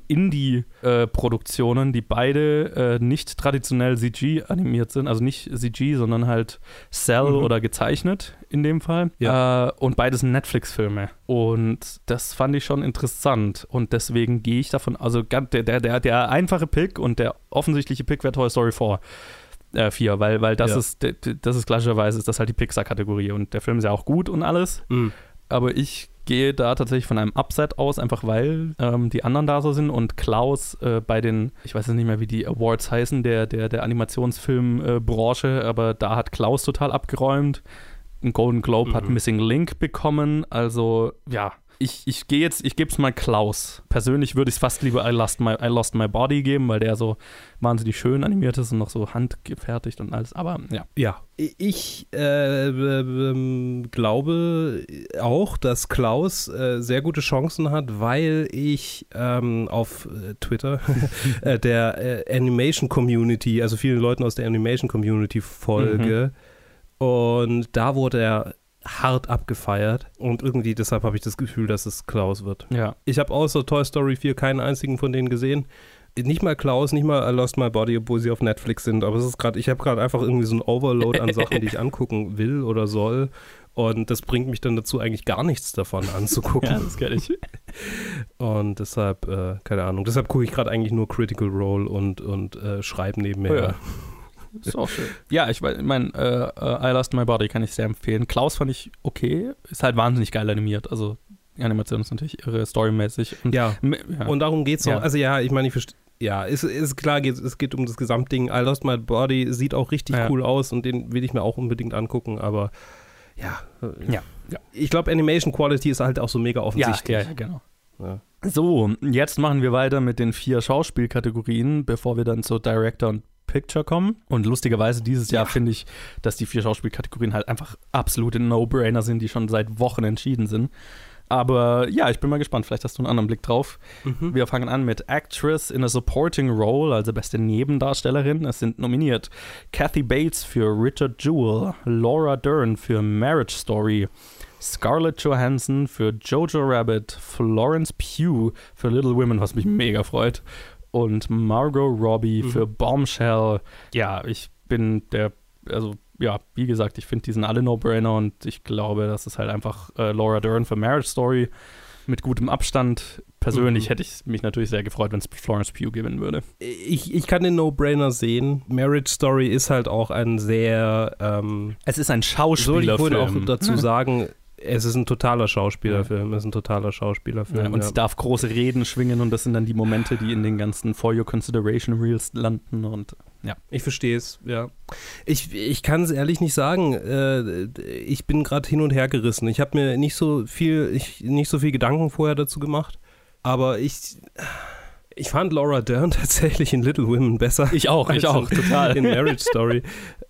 Indie-Produktionen, die beide äh, nicht traditionell CG animiert sind, also nicht CG, sondern halt Cell Mhm. oder gezeichnet in dem Fall. Äh, und beides sind Netflix-Filme. Und das fand ich schon interessant. Und deswegen gehe ich davon, also der, der, der, der einfache Pick und der offensichtliche Pick wäre Toy Story 4 äh, 4, weil, weil das Ja. ist, das ist klassischerweise ist das halt die Pixar-Kategorie und der Film ist ja auch gut und alles, Mhm. aber ich gehe da tatsächlich von einem Upset aus, einfach weil ähm, die anderen da so sind und Klaus äh, bei den, ich weiß jetzt nicht mehr, wie die Awards heißen, der, der, der Animationsfilmbranche, aber da hat Klaus total abgeräumt. Ein Golden Globe hat Mhm. Missing Link bekommen, also ja. Ich, ich gehe jetzt, ich gebe es mal Klaus. Persönlich würde ich es fast lieber I Lost, My, I Lost My Body geben, weil der so wahnsinnig schön animiert ist und noch so handgefertigt und alles. Aber ja. Ja, ich äh, ähm, glaube auch, dass Klaus äh, sehr gute Chancen hat, weil ich ähm, auf äh, Twitter [LAUGHS] äh, der äh, Animation Community, also vielen Leuten aus der Animation Community folge. Und da wurde er hart abgefeiert und irgendwie deshalb habe ich das Gefühl, dass es Klaus wird. Ja. Ich habe außer Toy Story 4 keinen einzigen von denen gesehen. Nicht mal Klaus, nicht mal I Lost My Body, obwohl sie auf Netflix sind. Aber es ist gerade, ich habe gerade einfach irgendwie so ein Overload an Sachen, die ich [LAUGHS] angucken will oder soll. Und das bringt mich dann dazu, eigentlich gar nichts davon [LAUGHS] anzugucken. Ja, das kenne ich. Und deshalb, äh, keine Ahnung, deshalb gucke ich gerade eigentlich nur Critical Role und, und äh, schreibe nebenher. Oh ja. Ist auch schön. Ja, ich meine, äh, äh, I Lost My Body kann ich sehr empfehlen. Klaus fand ich okay. Ist halt wahnsinnig geil animiert. Also, die Animation ist natürlich irre, storymäßig. Und, Ja, ja. und darum geht es Ja. auch. Also ja, ich meine, ich verstehe. Ja, ist, ist klar, geht, es geht um das Gesamtding. I Lost My Body sieht auch richtig Ja. cool aus und den will ich mir auch unbedingt angucken, aber ja. äh, Ja, ja. Ich glaube, Animation Quality ist halt auch so mega ja, offensichtlich. ja, ja, genau. Ja. So, jetzt machen wir weiter mit den vier Schauspielkategorien, bevor wir dann zu Director und Picture kommen. Und lustigerweise dieses Jahr Ja. finde ich, dass die vier Schauspielkategorien halt einfach absolute No-Brainer sind, die schon seit Wochen entschieden sind. Aber ja, ich bin mal gespannt. Vielleicht hast du einen anderen Blick drauf. Mhm. Wir fangen an mit Actress in a Supporting Role, also beste Nebendarstellerin. Es sind nominiert Kathy Bates für Richard Jewell, Laura Dern für Marriage Story, Scarlett Johansson für Jojo Rabbit, Florence Pugh für Little Women, was mich mega freut, und Margot Robbie Mhm. für Bombshell. Ja, ich bin der, also ja, wie gesagt, ich finde, die sind alle No-Brainer und ich glaube, das ist halt einfach äh, Laura Dern für Marriage Story mit gutem Abstand. Persönlich Mhm. hätte ich mich natürlich sehr gefreut, wenn es Florence Pugh gewinnen würde. Ich, ich kann den No-Brainer sehen. Marriage Story ist halt auch ein sehr, ähm, Es ist ein soll ich wohl Schauspielerfilm. auch dazu sagen, es ist ein totaler Schauspielerfilm. Es ist ein totaler Schauspielerfilm. Ja, und ja. sie darf große Reden schwingen und das sind dann die Momente, die in den ganzen For Your Consideration Reels landen und ja. Ich verstehe es, ja. Ich, ich kann es ehrlich nicht sagen. Äh, ich bin gerade hin und her gerissen. Ich habe mir nicht so viel, ich, nicht so viel Gedanken vorher dazu gemacht. Aber ich, ich fand Laura Dern [LAUGHS] tatsächlich in Little Women besser. Ich auch, ich auch, total. In Marriage Story.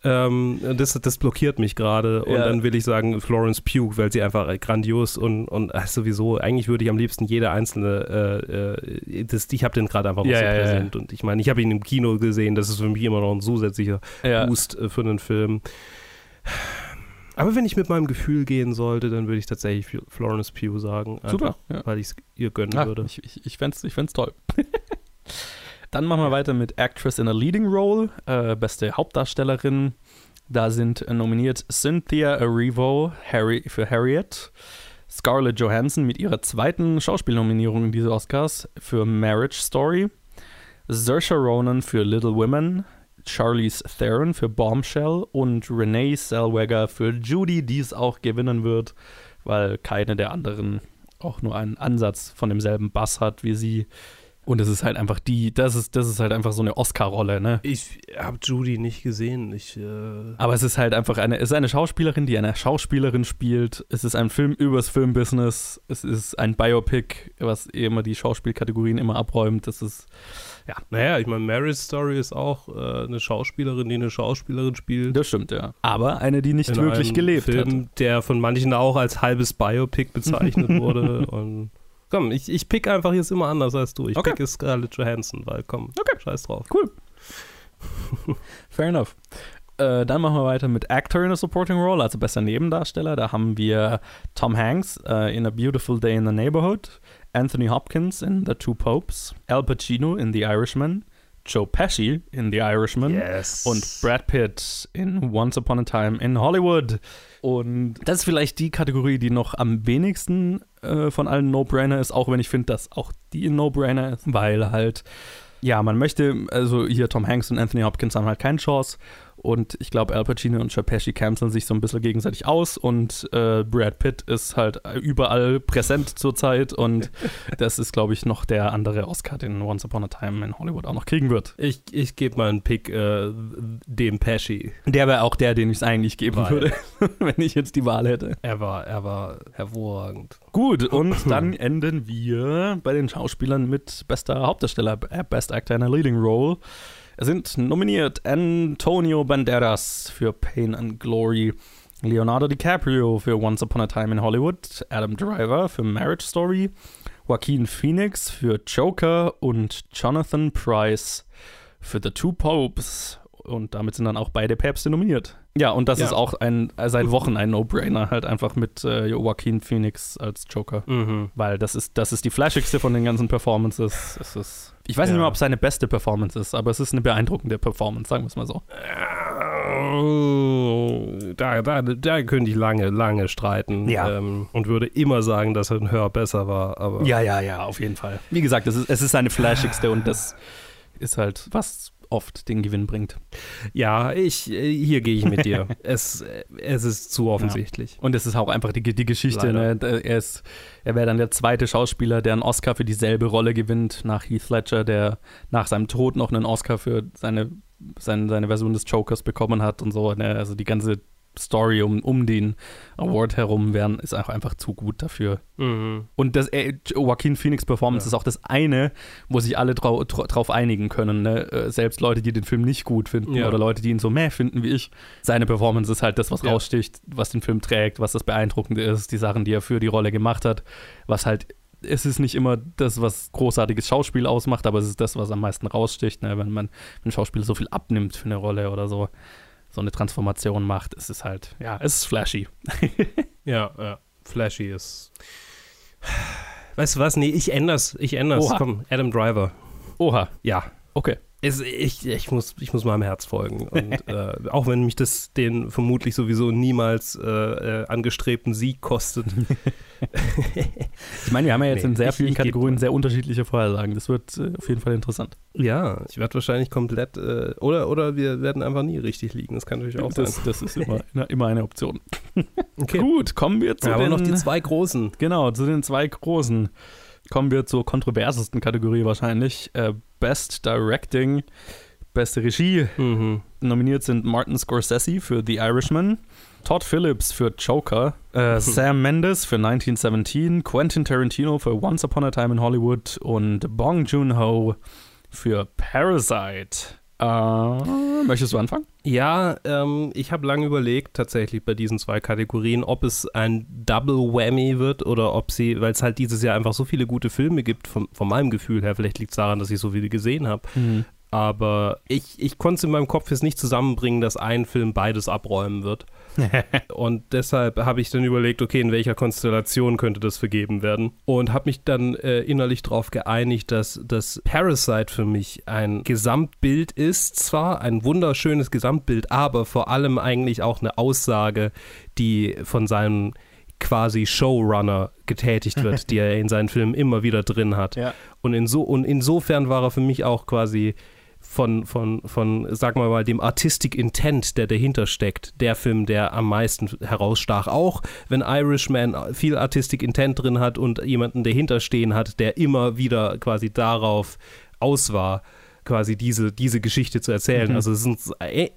ähm, das, das blockiert mich gerade. Und Ja. dann will ich sagen Florence Pugh, weil sie einfach grandios und, und ach, sowieso, eigentlich würde ich am liebsten jede einzelne, äh, äh, das, ich habe den gerade einfach Ja, so ja, präsent. Und ich meine, ich habe ihn im Kino gesehen, das ist für mich immer noch ein zusätzlicher. Boost äh, für einen Film. Aber wenn ich mit meinem Gefühl gehen sollte, dann würde ich tatsächlich Fl- Florence Pugh sagen. Super. Ja. Weil ich es ihr gönnen Ah, würde. ich ich, ich fände es ich fänd's toll. [LAUGHS] Dann machen wir weiter mit Actress in a Leading Role, äh, beste Hauptdarstellerin. Da sind äh, nominiert Cynthia Erivo Harry, für Harriet, Scarlett Johansson mit ihrer zweiten Schauspielnominierung in diese Oscars für Marriage Story, Saoirse Ronan für Little Women, Charlize Theron für Bombshell und Renee Zellweger für Judy, die es auch gewinnen wird, weil keine der anderen auch nur einen Ansatz von demselben Bass hat wie sie. Und es ist halt einfach die, das ist, das ist halt einfach so eine Oscar-Rolle, ne? Ich habe Judy nicht gesehen. Ich, äh Aber es ist halt einfach eine, es ist eine Schauspielerin, die eine Schauspielerin spielt. Es ist ein Film übers Filmbusiness. Es ist ein Biopic, was immer die Schauspielkategorien immer abräumt. Das ist, ja. Naja, ich meine, Marriage Story ist auch äh, eine Schauspielerin, die eine Schauspielerin spielt. Das stimmt, ja. Aber eine, die nicht wirklich gelebt Film, hat. der von manchen auch als halbes Biopic bezeichnet [LAUGHS] wurde. Und komm, ich, ich pick einfach jetzt immer anders als du. Ich Okay. pick Scarlett Johansson, weil komm, Okay. scheiß drauf. Cool. [LAUGHS] Fair enough. Äh, dann machen wir weiter mit Actor in a Supporting Role, also bester Nebendarsteller. Da haben wir Tom Hanks äh, in A Beautiful Day in the Neighborhood, Anthony Hopkins in The Two Popes, Al Pacino in The Irishman, Joe Pesci in The Irishman Yes. und Brad Pitt in Once Upon a Time in Hollywood. Und das ist vielleicht die Kategorie, die noch am wenigsten äh, von allen No-Brainer ist, auch wenn ich finde, dass auch die ein No-Brainer ist, weil halt, ja, man möchte, also hier Tom Hanks und Anthony Hopkins haben halt keine Chance. Und ich glaube, Al Pacino und Joe Pesci canceln sich so ein bisschen gegenseitig aus und äh, Brad Pitt ist halt überall präsent zurzeit und [LAUGHS] das ist, glaube ich, noch der andere Oscar, den Once Upon a Time in Hollywood auch noch kriegen wird. Ich, ich gebe mal einen Pick äh, dem Pesci. Der wäre auch der, den ich es eigentlich geben Weil- würde, [LAUGHS] wenn ich jetzt die Wahl hätte. Er war, er war hervorragend. Gut, und [CLEARS THROAT] dann enden wir bei den Schauspielern mit bester Hauptdarsteller, äh, Best Actor in a Leading Role. Sind nominiert Antonio Banderas für Pain and Glory, Leonardo DiCaprio für Once Upon a Time in Hollywood, Adam Driver für Marriage Story, Joaquin Phoenix für Joker und Jonathan Price für The Two Popes. Und damit sind dann auch beide Päpste nominiert. Ja, und das Ja. ist auch ein, seit Wochen ein No-Brainer, halt einfach mit äh, Joaquin Phoenix als Joker. Mhm. Weil das ist, das ist die flashigste von den ganzen Performances. Es ist, ich weiß nicht Ja. mehr, ob es seine beste Performance ist, aber es ist eine beeindruckende Performance, sagen wir es mal so. Äh, Da, da, da könnte ich lange, lange streiten. Ja. Ähm, und würde immer sagen, dass ein Hör besser war. Aber Ja, ja, ja, auf jeden Fall. Wie gesagt, es ist, es ist seine flashigste und das ist halt, was oft den Gewinn bringt. Ja, ich, äh, hier gehe ich mit dir. [LAUGHS] es, es ist zu offensichtlich. Und es ist auch einfach die, die Geschichte. Ne? Er, ist, er wäre dann der zweite Schauspieler, der einen Oscar für dieselbe Rolle gewinnt, nach Heath Ledger, der nach seinem Tod noch einen Oscar für seine, seine, seine Version des Jokers bekommen hat und so. Ne? Also die ganze Story um, um den Award herum wären, ist auch einfach zu gut dafür. Mhm. Und das äh, Joaquin Phoenix Performance Ja. ist auch das eine, wo sich alle drau drau- drauf einigen können. Ne? Äh, Selbst Leute, die den Film nicht gut finden Ja. oder Leute, die ihn so meh finden wie ich. Seine Performance ist halt das, was Ja. raussticht, was den Film trägt, was das Beeindruckende ist, die Sachen, die er für die Rolle gemacht hat, was halt es ist nicht immer das, was großartiges Schauspiel ausmacht, aber es ist das, was am meisten raussticht, ne? wenn man wenn ein Schauspieler so viel abnimmt für eine Rolle oder so, so eine Transformation macht, es ist halt, ja, es ist flashy. [LAUGHS] Ja, ja. Flashy ist. Weißt du was? Nee, ich änder's. Ich änder's. Oha. Komm, Adam Driver. Oha, Ja. okay. Es, ich, ich, muss, ich muss meinem Herz folgen. Und [LAUGHS] äh, auch wenn mich das den vermutlich sowieso niemals äh, äh, angestrebten Sieg kostet. [LAUGHS] Ich meine, wir haben ja jetzt Nee, in sehr vielen ich Kategorien sehr unterschiedliche Vorhersagen. Das wird äh, auf jeden Fall interessant. Ja, ich werde wahrscheinlich komplett. Äh, oder, oder wir werden einfach nie richtig liegen. Das kann natürlich auch Das, sein. das ist immer, [LAUGHS] immer eine Option. Okay. Gut, kommen wir zu Ja, aber den, noch die zwei großen. genau, zu den zwei großen. Kommen wir zur kontroversesten Kategorie wahrscheinlich. Äh, Best Directing, beste Regie. Mhm. Nominiert sind Martin Scorsese für The Irishman, Todd Phillips für Joker, äh, [LAUGHS] Sam Mendes für 1917, Quentin Tarantino für Once Upon a Time in Hollywood und Bong Joon-ho für Parasite. Äh, möchtest du anfangen? Ja, ähm, ich habe lange überlegt, tatsächlich bei diesen zwei Kategorien, ob es ein Double Whammy wird oder ob sie, weil es halt dieses Jahr einfach so viele gute Filme gibt, von, von meinem Gefühl her, vielleicht liegt es daran, dass ich so viele gesehen habe, aber ich, ich konnte es in meinem Kopf jetzt nicht zusammenbringen, dass ein Film beides abräumen wird. [LAUGHS] Und deshalb habe ich dann überlegt, okay, in welcher Konstellation könnte das vergeben werden? Und habe mich dann äh, innerlich darauf geeinigt, dass das Parasite für mich ein Gesamtbild ist, zwar ein wunderschönes Gesamtbild, aber vor allem eigentlich auch eine Aussage, die von seinem quasi Showrunner getätigt wird, [LAUGHS] die er in seinen Filmen immer wieder drin hat. Ja. Und, inso, und insofern war er für mich auch quasi von, von, von, sagen wir mal, dem Artistic Intent, der dahinter steckt, der Film, der am meisten herausstach. Auch wenn Irishman viel Artistic Intent drin hat und jemanden dahinter stehen hat, der immer wieder quasi darauf aus war quasi diese, diese Geschichte zu erzählen. Mhm. Also es sind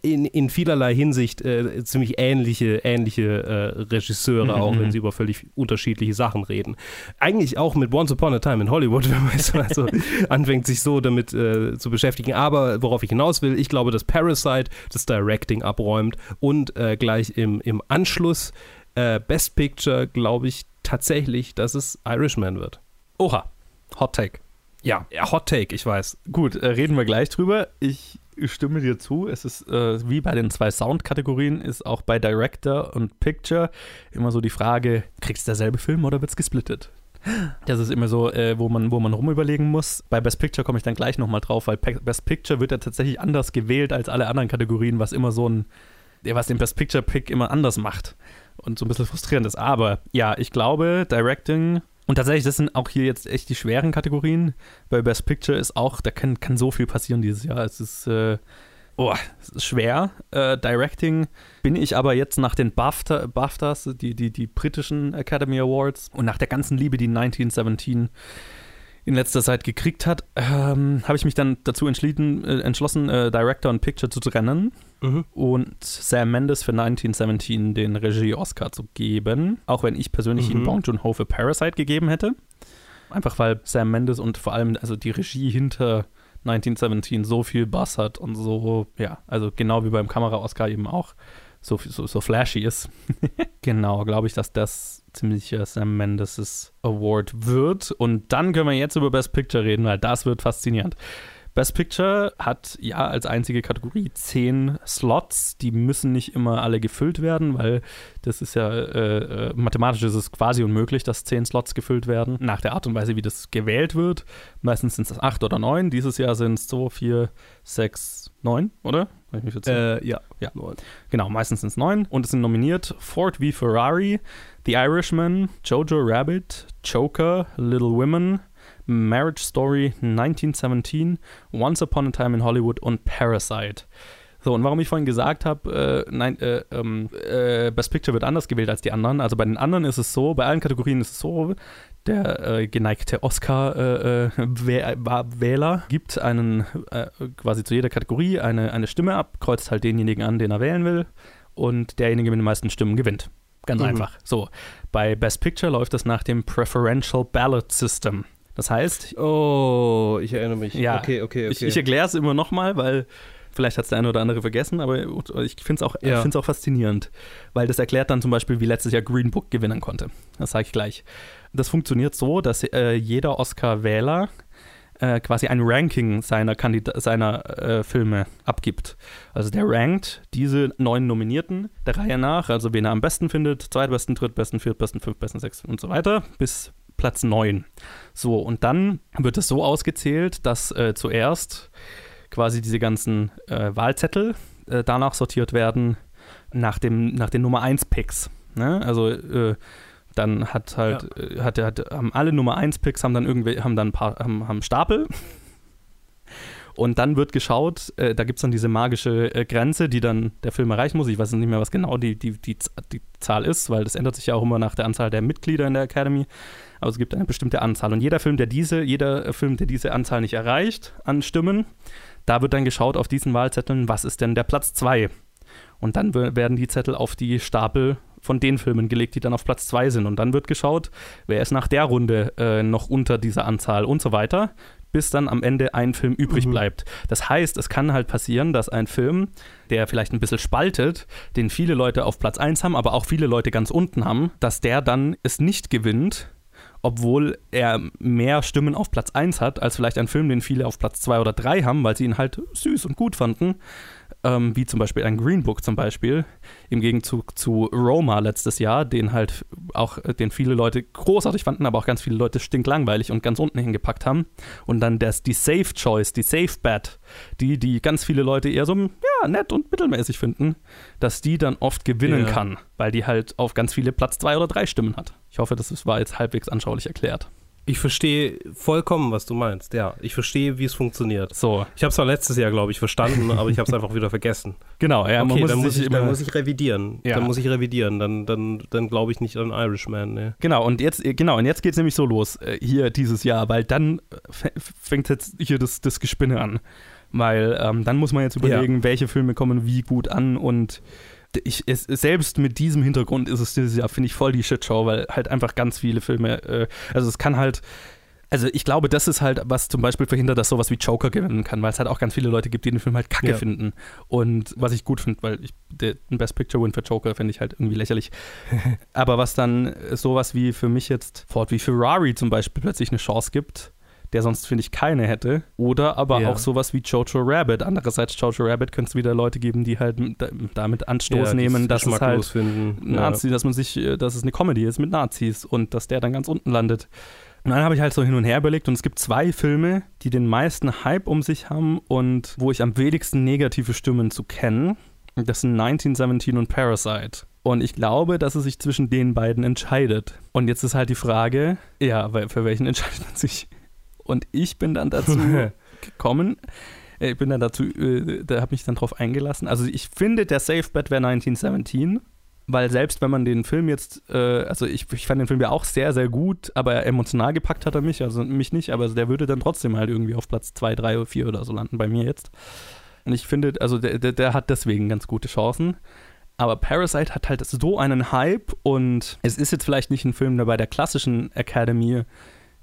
in, in vielerlei Hinsicht äh, ziemlich ähnliche, ähnliche äh, Regisseure, mhm. auch wenn mhm. sie über völlig unterschiedliche Sachen reden. Eigentlich auch mit Once Upon a Time in Hollywood, [LAUGHS] wenn man so also [LAUGHS] anfängt, sich so damit äh, zu beschäftigen. Aber worauf ich hinaus will, ich glaube, dass Parasite das Directing abräumt und äh, gleich im, im Anschluss äh, Best Picture, glaube ich tatsächlich, dass es Irishman wird. Oha, Hot Take. Ja, Hot Take, ich weiß. Gut, äh, reden wir gleich drüber. Ich stimme dir zu. Es ist äh, wie bei den zwei Soundkategorien, ist auch bei Director und Picture immer so die Frage: Kriegst du derselbe Film oder wird es gesplittet? Das ist immer so, äh, wo, man, wo man rumüberlegen muss. Bei Best Picture komme ich dann gleich nochmal drauf, weil Best Picture wird ja tatsächlich anders gewählt als alle anderen Kategorien, was immer so ein, was den Best Picture Pick immer anders macht und so ein bisschen frustrierend ist. Aber ja, ich glaube, Directing und tatsächlich, das sind auch hier jetzt echt die schweren Kategorien. Bei Best Picture ist auch, da kann, kann so viel passieren dieses Jahr. Es ist, äh, oh, es ist schwer. Äh, Directing bin ich aber jetzt nach den BAFTA, BAFTAs, die, die, die britischen Academy Awards und nach der ganzen Liebe, die 1917 in letzter Zeit gekriegt hat, ähm, habe ich mich dann dazu entschieden, äh, entschlossen, äh, Director und Picture zu trennen mhm. und Sam Mendes für 1917 den Regie-Oscar zu geben. Auch wenn ich persönlich mhm. ihm Bong Joon-ho für Parasite gegeben hätte. Einfach weil Sam Mendes und vor allem also die Regie hinter 1917 so viel Bass hat und so, ja, also genau wie beim Kamera-Oscar eben auch so, so, so flashy ist. [LAUGHS] genau, glaube ich, dass das ziemlicher Sam Mendes' Award wird. Und dann können wir jetzt über Best Picture reden, weil das wird faszinierend. Best Picture hat ja als einzige Kategorie zehn Slots. Die müssen nicht immer alle gefüllt werden, weil das ist ja äh, äh, mathematisch ist es quasi unmöglich, dass zehn Slots gefüllt werden. Nach der Art und Weise, wie das gewählt wird. Meistens sind es acht oder neun. Dieses Jahr sind es so vier, sechs, neun, oder? Äh, ja, ja. Neun. Genau, meistens sind es neun. Und es sind nominiert Ford v Ferrari, The Irishman, Jojo Rabbit, Joker, Little Women, Marriage Story 1917, Once Upon a Time in Hollywood und Parasite. So, und warum ich vorhin gesagt habe, äh, nein, äh, ähm, äh, Best Picture wird anders gewählt als die anderen. Also bei den anderen ist es so, bei allen Kategorien ist es so, der äh, geneigte Oscar-Wähler äh, äh, gibt einen quasi zu jeder Kategorie eine, eine Stimme ab, kreuzt halt denjenigen an, den er wählen will, und derjenige mit den meisten Stimmen gewinnt. Ganz mhm. einfach. So, bei Best Picture läuft es nach dem Preferential Ballot System. Das heißt. Oh, ich erinnere mich. Ja, okay, okay, okay. Ich, ich erkläre es immer nochmal, weil vielleicht hat es der eine oder andere vergessen, aber ich finde es auch, ja. auch faszinierend, weil das erklärt dann zum Beispiel, wie letztes Jahr Green Book gewinnen konnte. Das sage ich gleich. Das funktioniert so, dass äh, jeder Oscar-Wähler äh, quasi ein Ranking seiner, Kandida seiner äh, Filme abgibt. Also der rankt diese neun Nominierten der Reihe nach, also wen er am besten findet, zweitbesten, drittbesten, viertbesten, fünftbesten, sechsten und so weiter, bis Platz 9. So, und dann wird es so ausgezählt, dass äh, zuerst quasi diese ganzen äh, Wahlzettel äh, danach sortiert werden nach, dem, nach den Nummer 1 Picks. Ne? Also äh, dann hat halt, ja. Äh, hat, hat, haben alle Nummer 1 Picks haben dann irgendwie, haben dann ein paar, haben, haben Stapel [LAUGHS] und dann wird geschaut, äh, da gibt es dann diese magische äh, Grenze, die dann der Film erreichen muss. Ich weiß nicht mehr, was genau die, die, die, die Zahl ist, weil das ändert sich ja auch immer nach der Anzahl der Mitglieder in der Academy. Aber es gibt eine bestimmte Anzahl. Und jeder Film, der diese, jeder Film, der diese Anzahl nicht erreicht an Stimmen, da wird dann geschaut auf diesen Wahlzetteln, was ist denn der Platz 2? Und dann werden die Zettel auf die Stapel von den Filmen gelegt, die dann auf Platz 2 sind. Und dann wird geschaut, wer ist nach der Runde äh, noch unter dieser Anzahl und so weiter bis dann am Ende ein Film übrig mhm. bleibt. Das heißt, es kann halt passieren, dass ein Film, der vielleicht ein bisschen spaltet, den viele Leute auf Platz 1 haben, aber auch viele Leute ganz unten haben, dass der dann es nicht gewinnt, obwohl er mehr Stimmen auf Platz 1 hat, als vielleicht ein Film, den viele auf Platz 2 oder 3 haben, weil sie ihn halt süß und gut fanden ähm, wie zum Beispiel ein Green Book zum Beispiel, im Gegenzug zu Roma letztes Jahr, den halt auch, äh, den viele Leute großartig fanden, aber auch ganz viele Leute stinklangweilig und ganz unten hingepackt haben. Und dann das, die Safe Choice, die Safe Bet, die, die ganz viele Leute eher so, ja, nett und mittelmäßig finden, dass die dann oft gewinnen ja. kann, weil die halt auf ganz viele Platz zwei oder drei Stimmen hat. Ich hoffe, das war jetzt halbwegs anschaulich erklärt. Ich verstehe vollkommen, was du meinst. Ja, ich verstehe, wie es funktioniert. So. Ich habe es zwar letztes Jahr, glaube ich, verstanden, [LAUGHS] aber ich habe es einfach wieder vergessen. Genau, ja, okay, man muss dann, muss ich, dann muss ich revidieren. Ja. Dann muss ich revidieren. Dann, dann, dann glaube ich nicht an Irishman. Ne. Genau, und jetzt, genau, und jetzt geht es nämlich so los, äh, hier dieses Jahr, weil dann fängt jetzt hier das, das Gespinne an. Weil ähm, dann muss man jetzt überlegen, welche Filme kommen wie gut an und ich, es, selbst mit diesem Hintergrund ist es dieses Jahr, finde ich, voll die Shitshow, weil halt einfach ganz viele Filme, äh, also es kann halt, also ich glaube, das ist halt, was zum Beispiel verhindert, dass sowas wie Joker gewinnen kann, weil es halt auch ganz viele Leute gibt, die den Film halt kacke Ja. finden. Und was ich gut finde, weil ich der, ein Best Picture Win für Joker finde ich halt irgendwie lächerlich. [LAUGHS] Aber was dann sowas wie für mich jetzt Ford wie Ferrari zum Beispiel plötzlich eine Chance gibt, der sonst, finde ich, keine hätte. Oder aber Ja. auch sowas wie Jojo Rabbit. Andererseits, Jojo Rabbit könnte es wieder Leute geben, die halt damit Anstoß Ja, nehmen, dass es halt finden. Nazi, dass man sich, äh, dass es eine Comedy ist mit Nazis und dass der dann ganz unten landet. Und dann habe ich halt so hin und her überlegt und es gibt zwei Filme, die den meisten Hype um sich haben und wo ich am wenigsten negative Stimmen zu kenne. Und Das sind 1917 und Parasite. Und ich glaube, dass es sich zwischen den beiden entscheidet. Und jetzt ist halt die Frage, ja, für welchen [LAUGHS] entscheidet man sich? Und ich bin dann dazu [LAUGHS] gekommen, äh, ich bin dann dazu, äh, da habe mich dann drauf eingelassen. Also ich finde, der Safe Bet wäre 1917, weil selbst wenn man den Film jetzt, äh, also ich, ich fand den Film ja auch sehr, sehr gut, aber emotional gepackt hat er mich, also mich nicht, aber der würde dann trotzdem halt irgendwie auf Platz 2, 3 oder 4 oder so landen bei mir jetzt. Und ich finde, also der, der, der hat deswegen ganz gute Chancen. Aber Parasite hat halt so einen Hype und es ist jetzt vielleicht nicht ein Film, der bei der klassischen Academy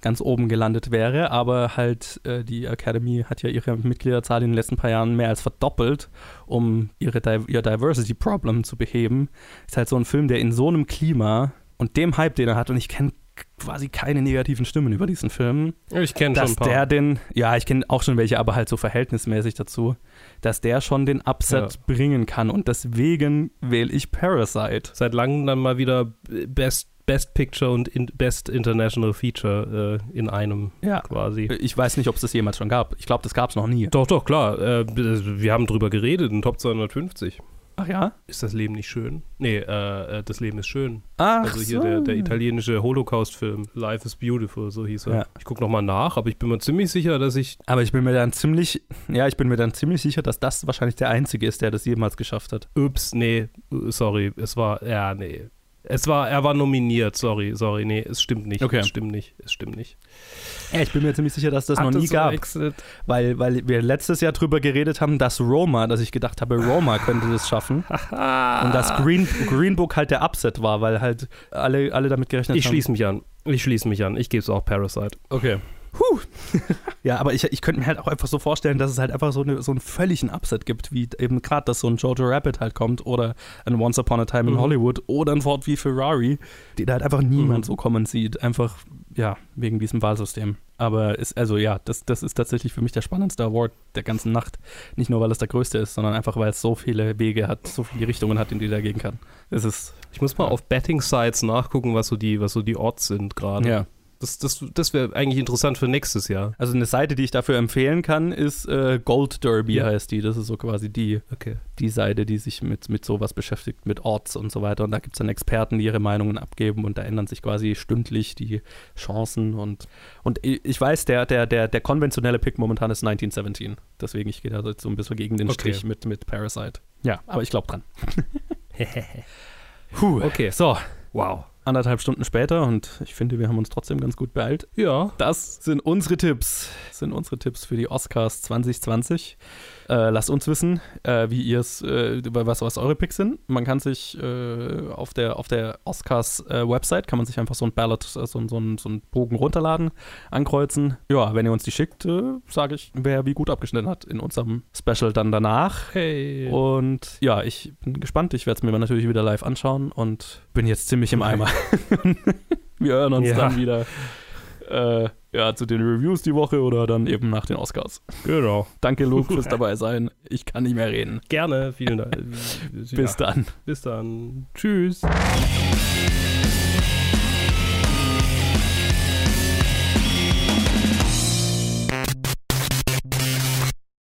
ganz oben gelandet wäre, aber halt äh, die Academy hat ja ihre Mitgliederzahl in den letzten paar Jahren mehr als verdoppelt, um ihre Di ihr Diversity Problem zu beheben. Ist halt so ein Film, der in so einem Klima und dem Hype, den er hat, und ich kenne quasi keine negativen Stimmen über diesen Film, Ich kenne schon dass ein paar. der den, ja, ich kenne auch schon welche, aber halt so verhältnismäßig dazu, dass der schon den Upset Ja. bringen kann und deswegen wähle ich Parasite. Seit langem dann mal wieder Best, Best Picture und in, Best International Feature äh, in einem Ja. quasi. Ich weiß nicht, ob es das jemals schon gab. Ich glaube, das gab es noch nie. Doch, doch, klar. Äh, wir haben drüber geredet in Top 250. Ach ja? Ist das Leben nicht schön? Nee, äh, äh, das Leben ist schön. Ach Also hier so. der, der italienische Holocaust-Film. Life is Beautiful, so hieß er. Ja. Ich gucke nochmal nach, aber ich bin mir ziemlich sicher, dass ich. Aber ich bin mir dann ziemlich, ja, ich bin mir dann ziemlich sicher, dass das wahrscheinlich der einzige ist, der das jemals geschafft hat. Ups, nee, äh, sorry. Es war. Ja, nee. Es war, er war nominiert, sorry, sorry, nee, es stimmt nicht. Okay. Es stimmt nicht, es stimmt nicht. Ja, ich bin mir ziemlich sicher, dass das noch Hat nie das gab. verwechselt? Weil, weil wir letztes Jahr drüber geredet haben, dass Roma, dass ich gedacht habe, Roma [LAUGHS] könnte das schaffen. Und dass Green, Green Book halt der Upset war, weil halt alle, alle damit gerechnet Ich haben. schließe mich an. Ich schließe mich an. Ich gebe es auch Parasite. Okay. Huh. [LAUGHS] ja, aber ich, ich könnte mir halt auch einfach so vorstellen, dass es halt einfach so, eine, so einen völligen Upset gibt, wie eben gerade, dass so ein Jojo Rabbit halt kommt oder ein Once Upon a Time in Mhm. Hollywood oder ein Ford wie Ferrari, die da halt einfach niemand Mhm. so kommen sieht. Einfach, ja, wegen diesem Wahlsystem. Aber ist, also ja, das, das ist tatsächlich für mich der spannendste Award der ganzen Nacht. Nicht nur, weil es der größte ist, sondern einfach, weil es so viele Wege hat, so viele Richtungen hat, in die er gehen kann. Es ist, Ich muss mal auf Betting-Sites nachgucken, was so die, was so die Odds sind gerade. ja. Das, das, das wäre eigentlich interessant für nächstes Jahr. Also eine Seite, die ich dafür empfehlen kann, ist äh, Gold Derby Ja. heißt die. Das ist so quasi die, Okay. die Seite, die sich mit, mit sowas beschäftigt, mit Orts und so weiter. Und da gibt es dann Experten, die ihre Meinungen abgeben und da ändern sich quasi stündlich die Chancen. Und, und ich weiß, der, der, der, der konventionelle Pick momentan ist 1917. Deswegen, ich gehe da so ein bisschen gegen den Okay. Strich mit, mit Parasite. Ja, aber ich glaube dran. [LAUGHS] Puh. Okay. So, Wow. Anderthalb Stunden später und ich finde, wir haben uns trotzdem ganz gut beeilt. Ja. Das sind unsere Tipps. Das sind unsere Tipps für die Oscars 2020. Äh, lasst uns wissen, äh, wie ihr es, äh, was, was eure Picks sind. Man kann sich äh, auf der, auf der Oscars äh, Website, kann man sich einfach so ein Ballot, äh, so, so, ein- so einen Bogen runterladen, ankreuzen. Ja, wenn ihr uns die schickt, sage ich, wer wie gut abgeschnitten hat in unserem Special dann danach. Hey. Und ja, ich bin gespannt. Ich werde es mir natürlich wieder live anschauen und bin jetzt ziemlich im Eimer. [LAUGHS] Wir hören uns Ja. dann wieder äh, ja, zu den Reviews die Woche oder dann eben nach den Oscars. Genau. Danke, Luke, fürs [LAUGHS] dabei sein. Ich kann nicht mehr reden. Gerne. Vielen Dank. [LAUGHS] Bis ja. dann. Bis dann. Tschüss.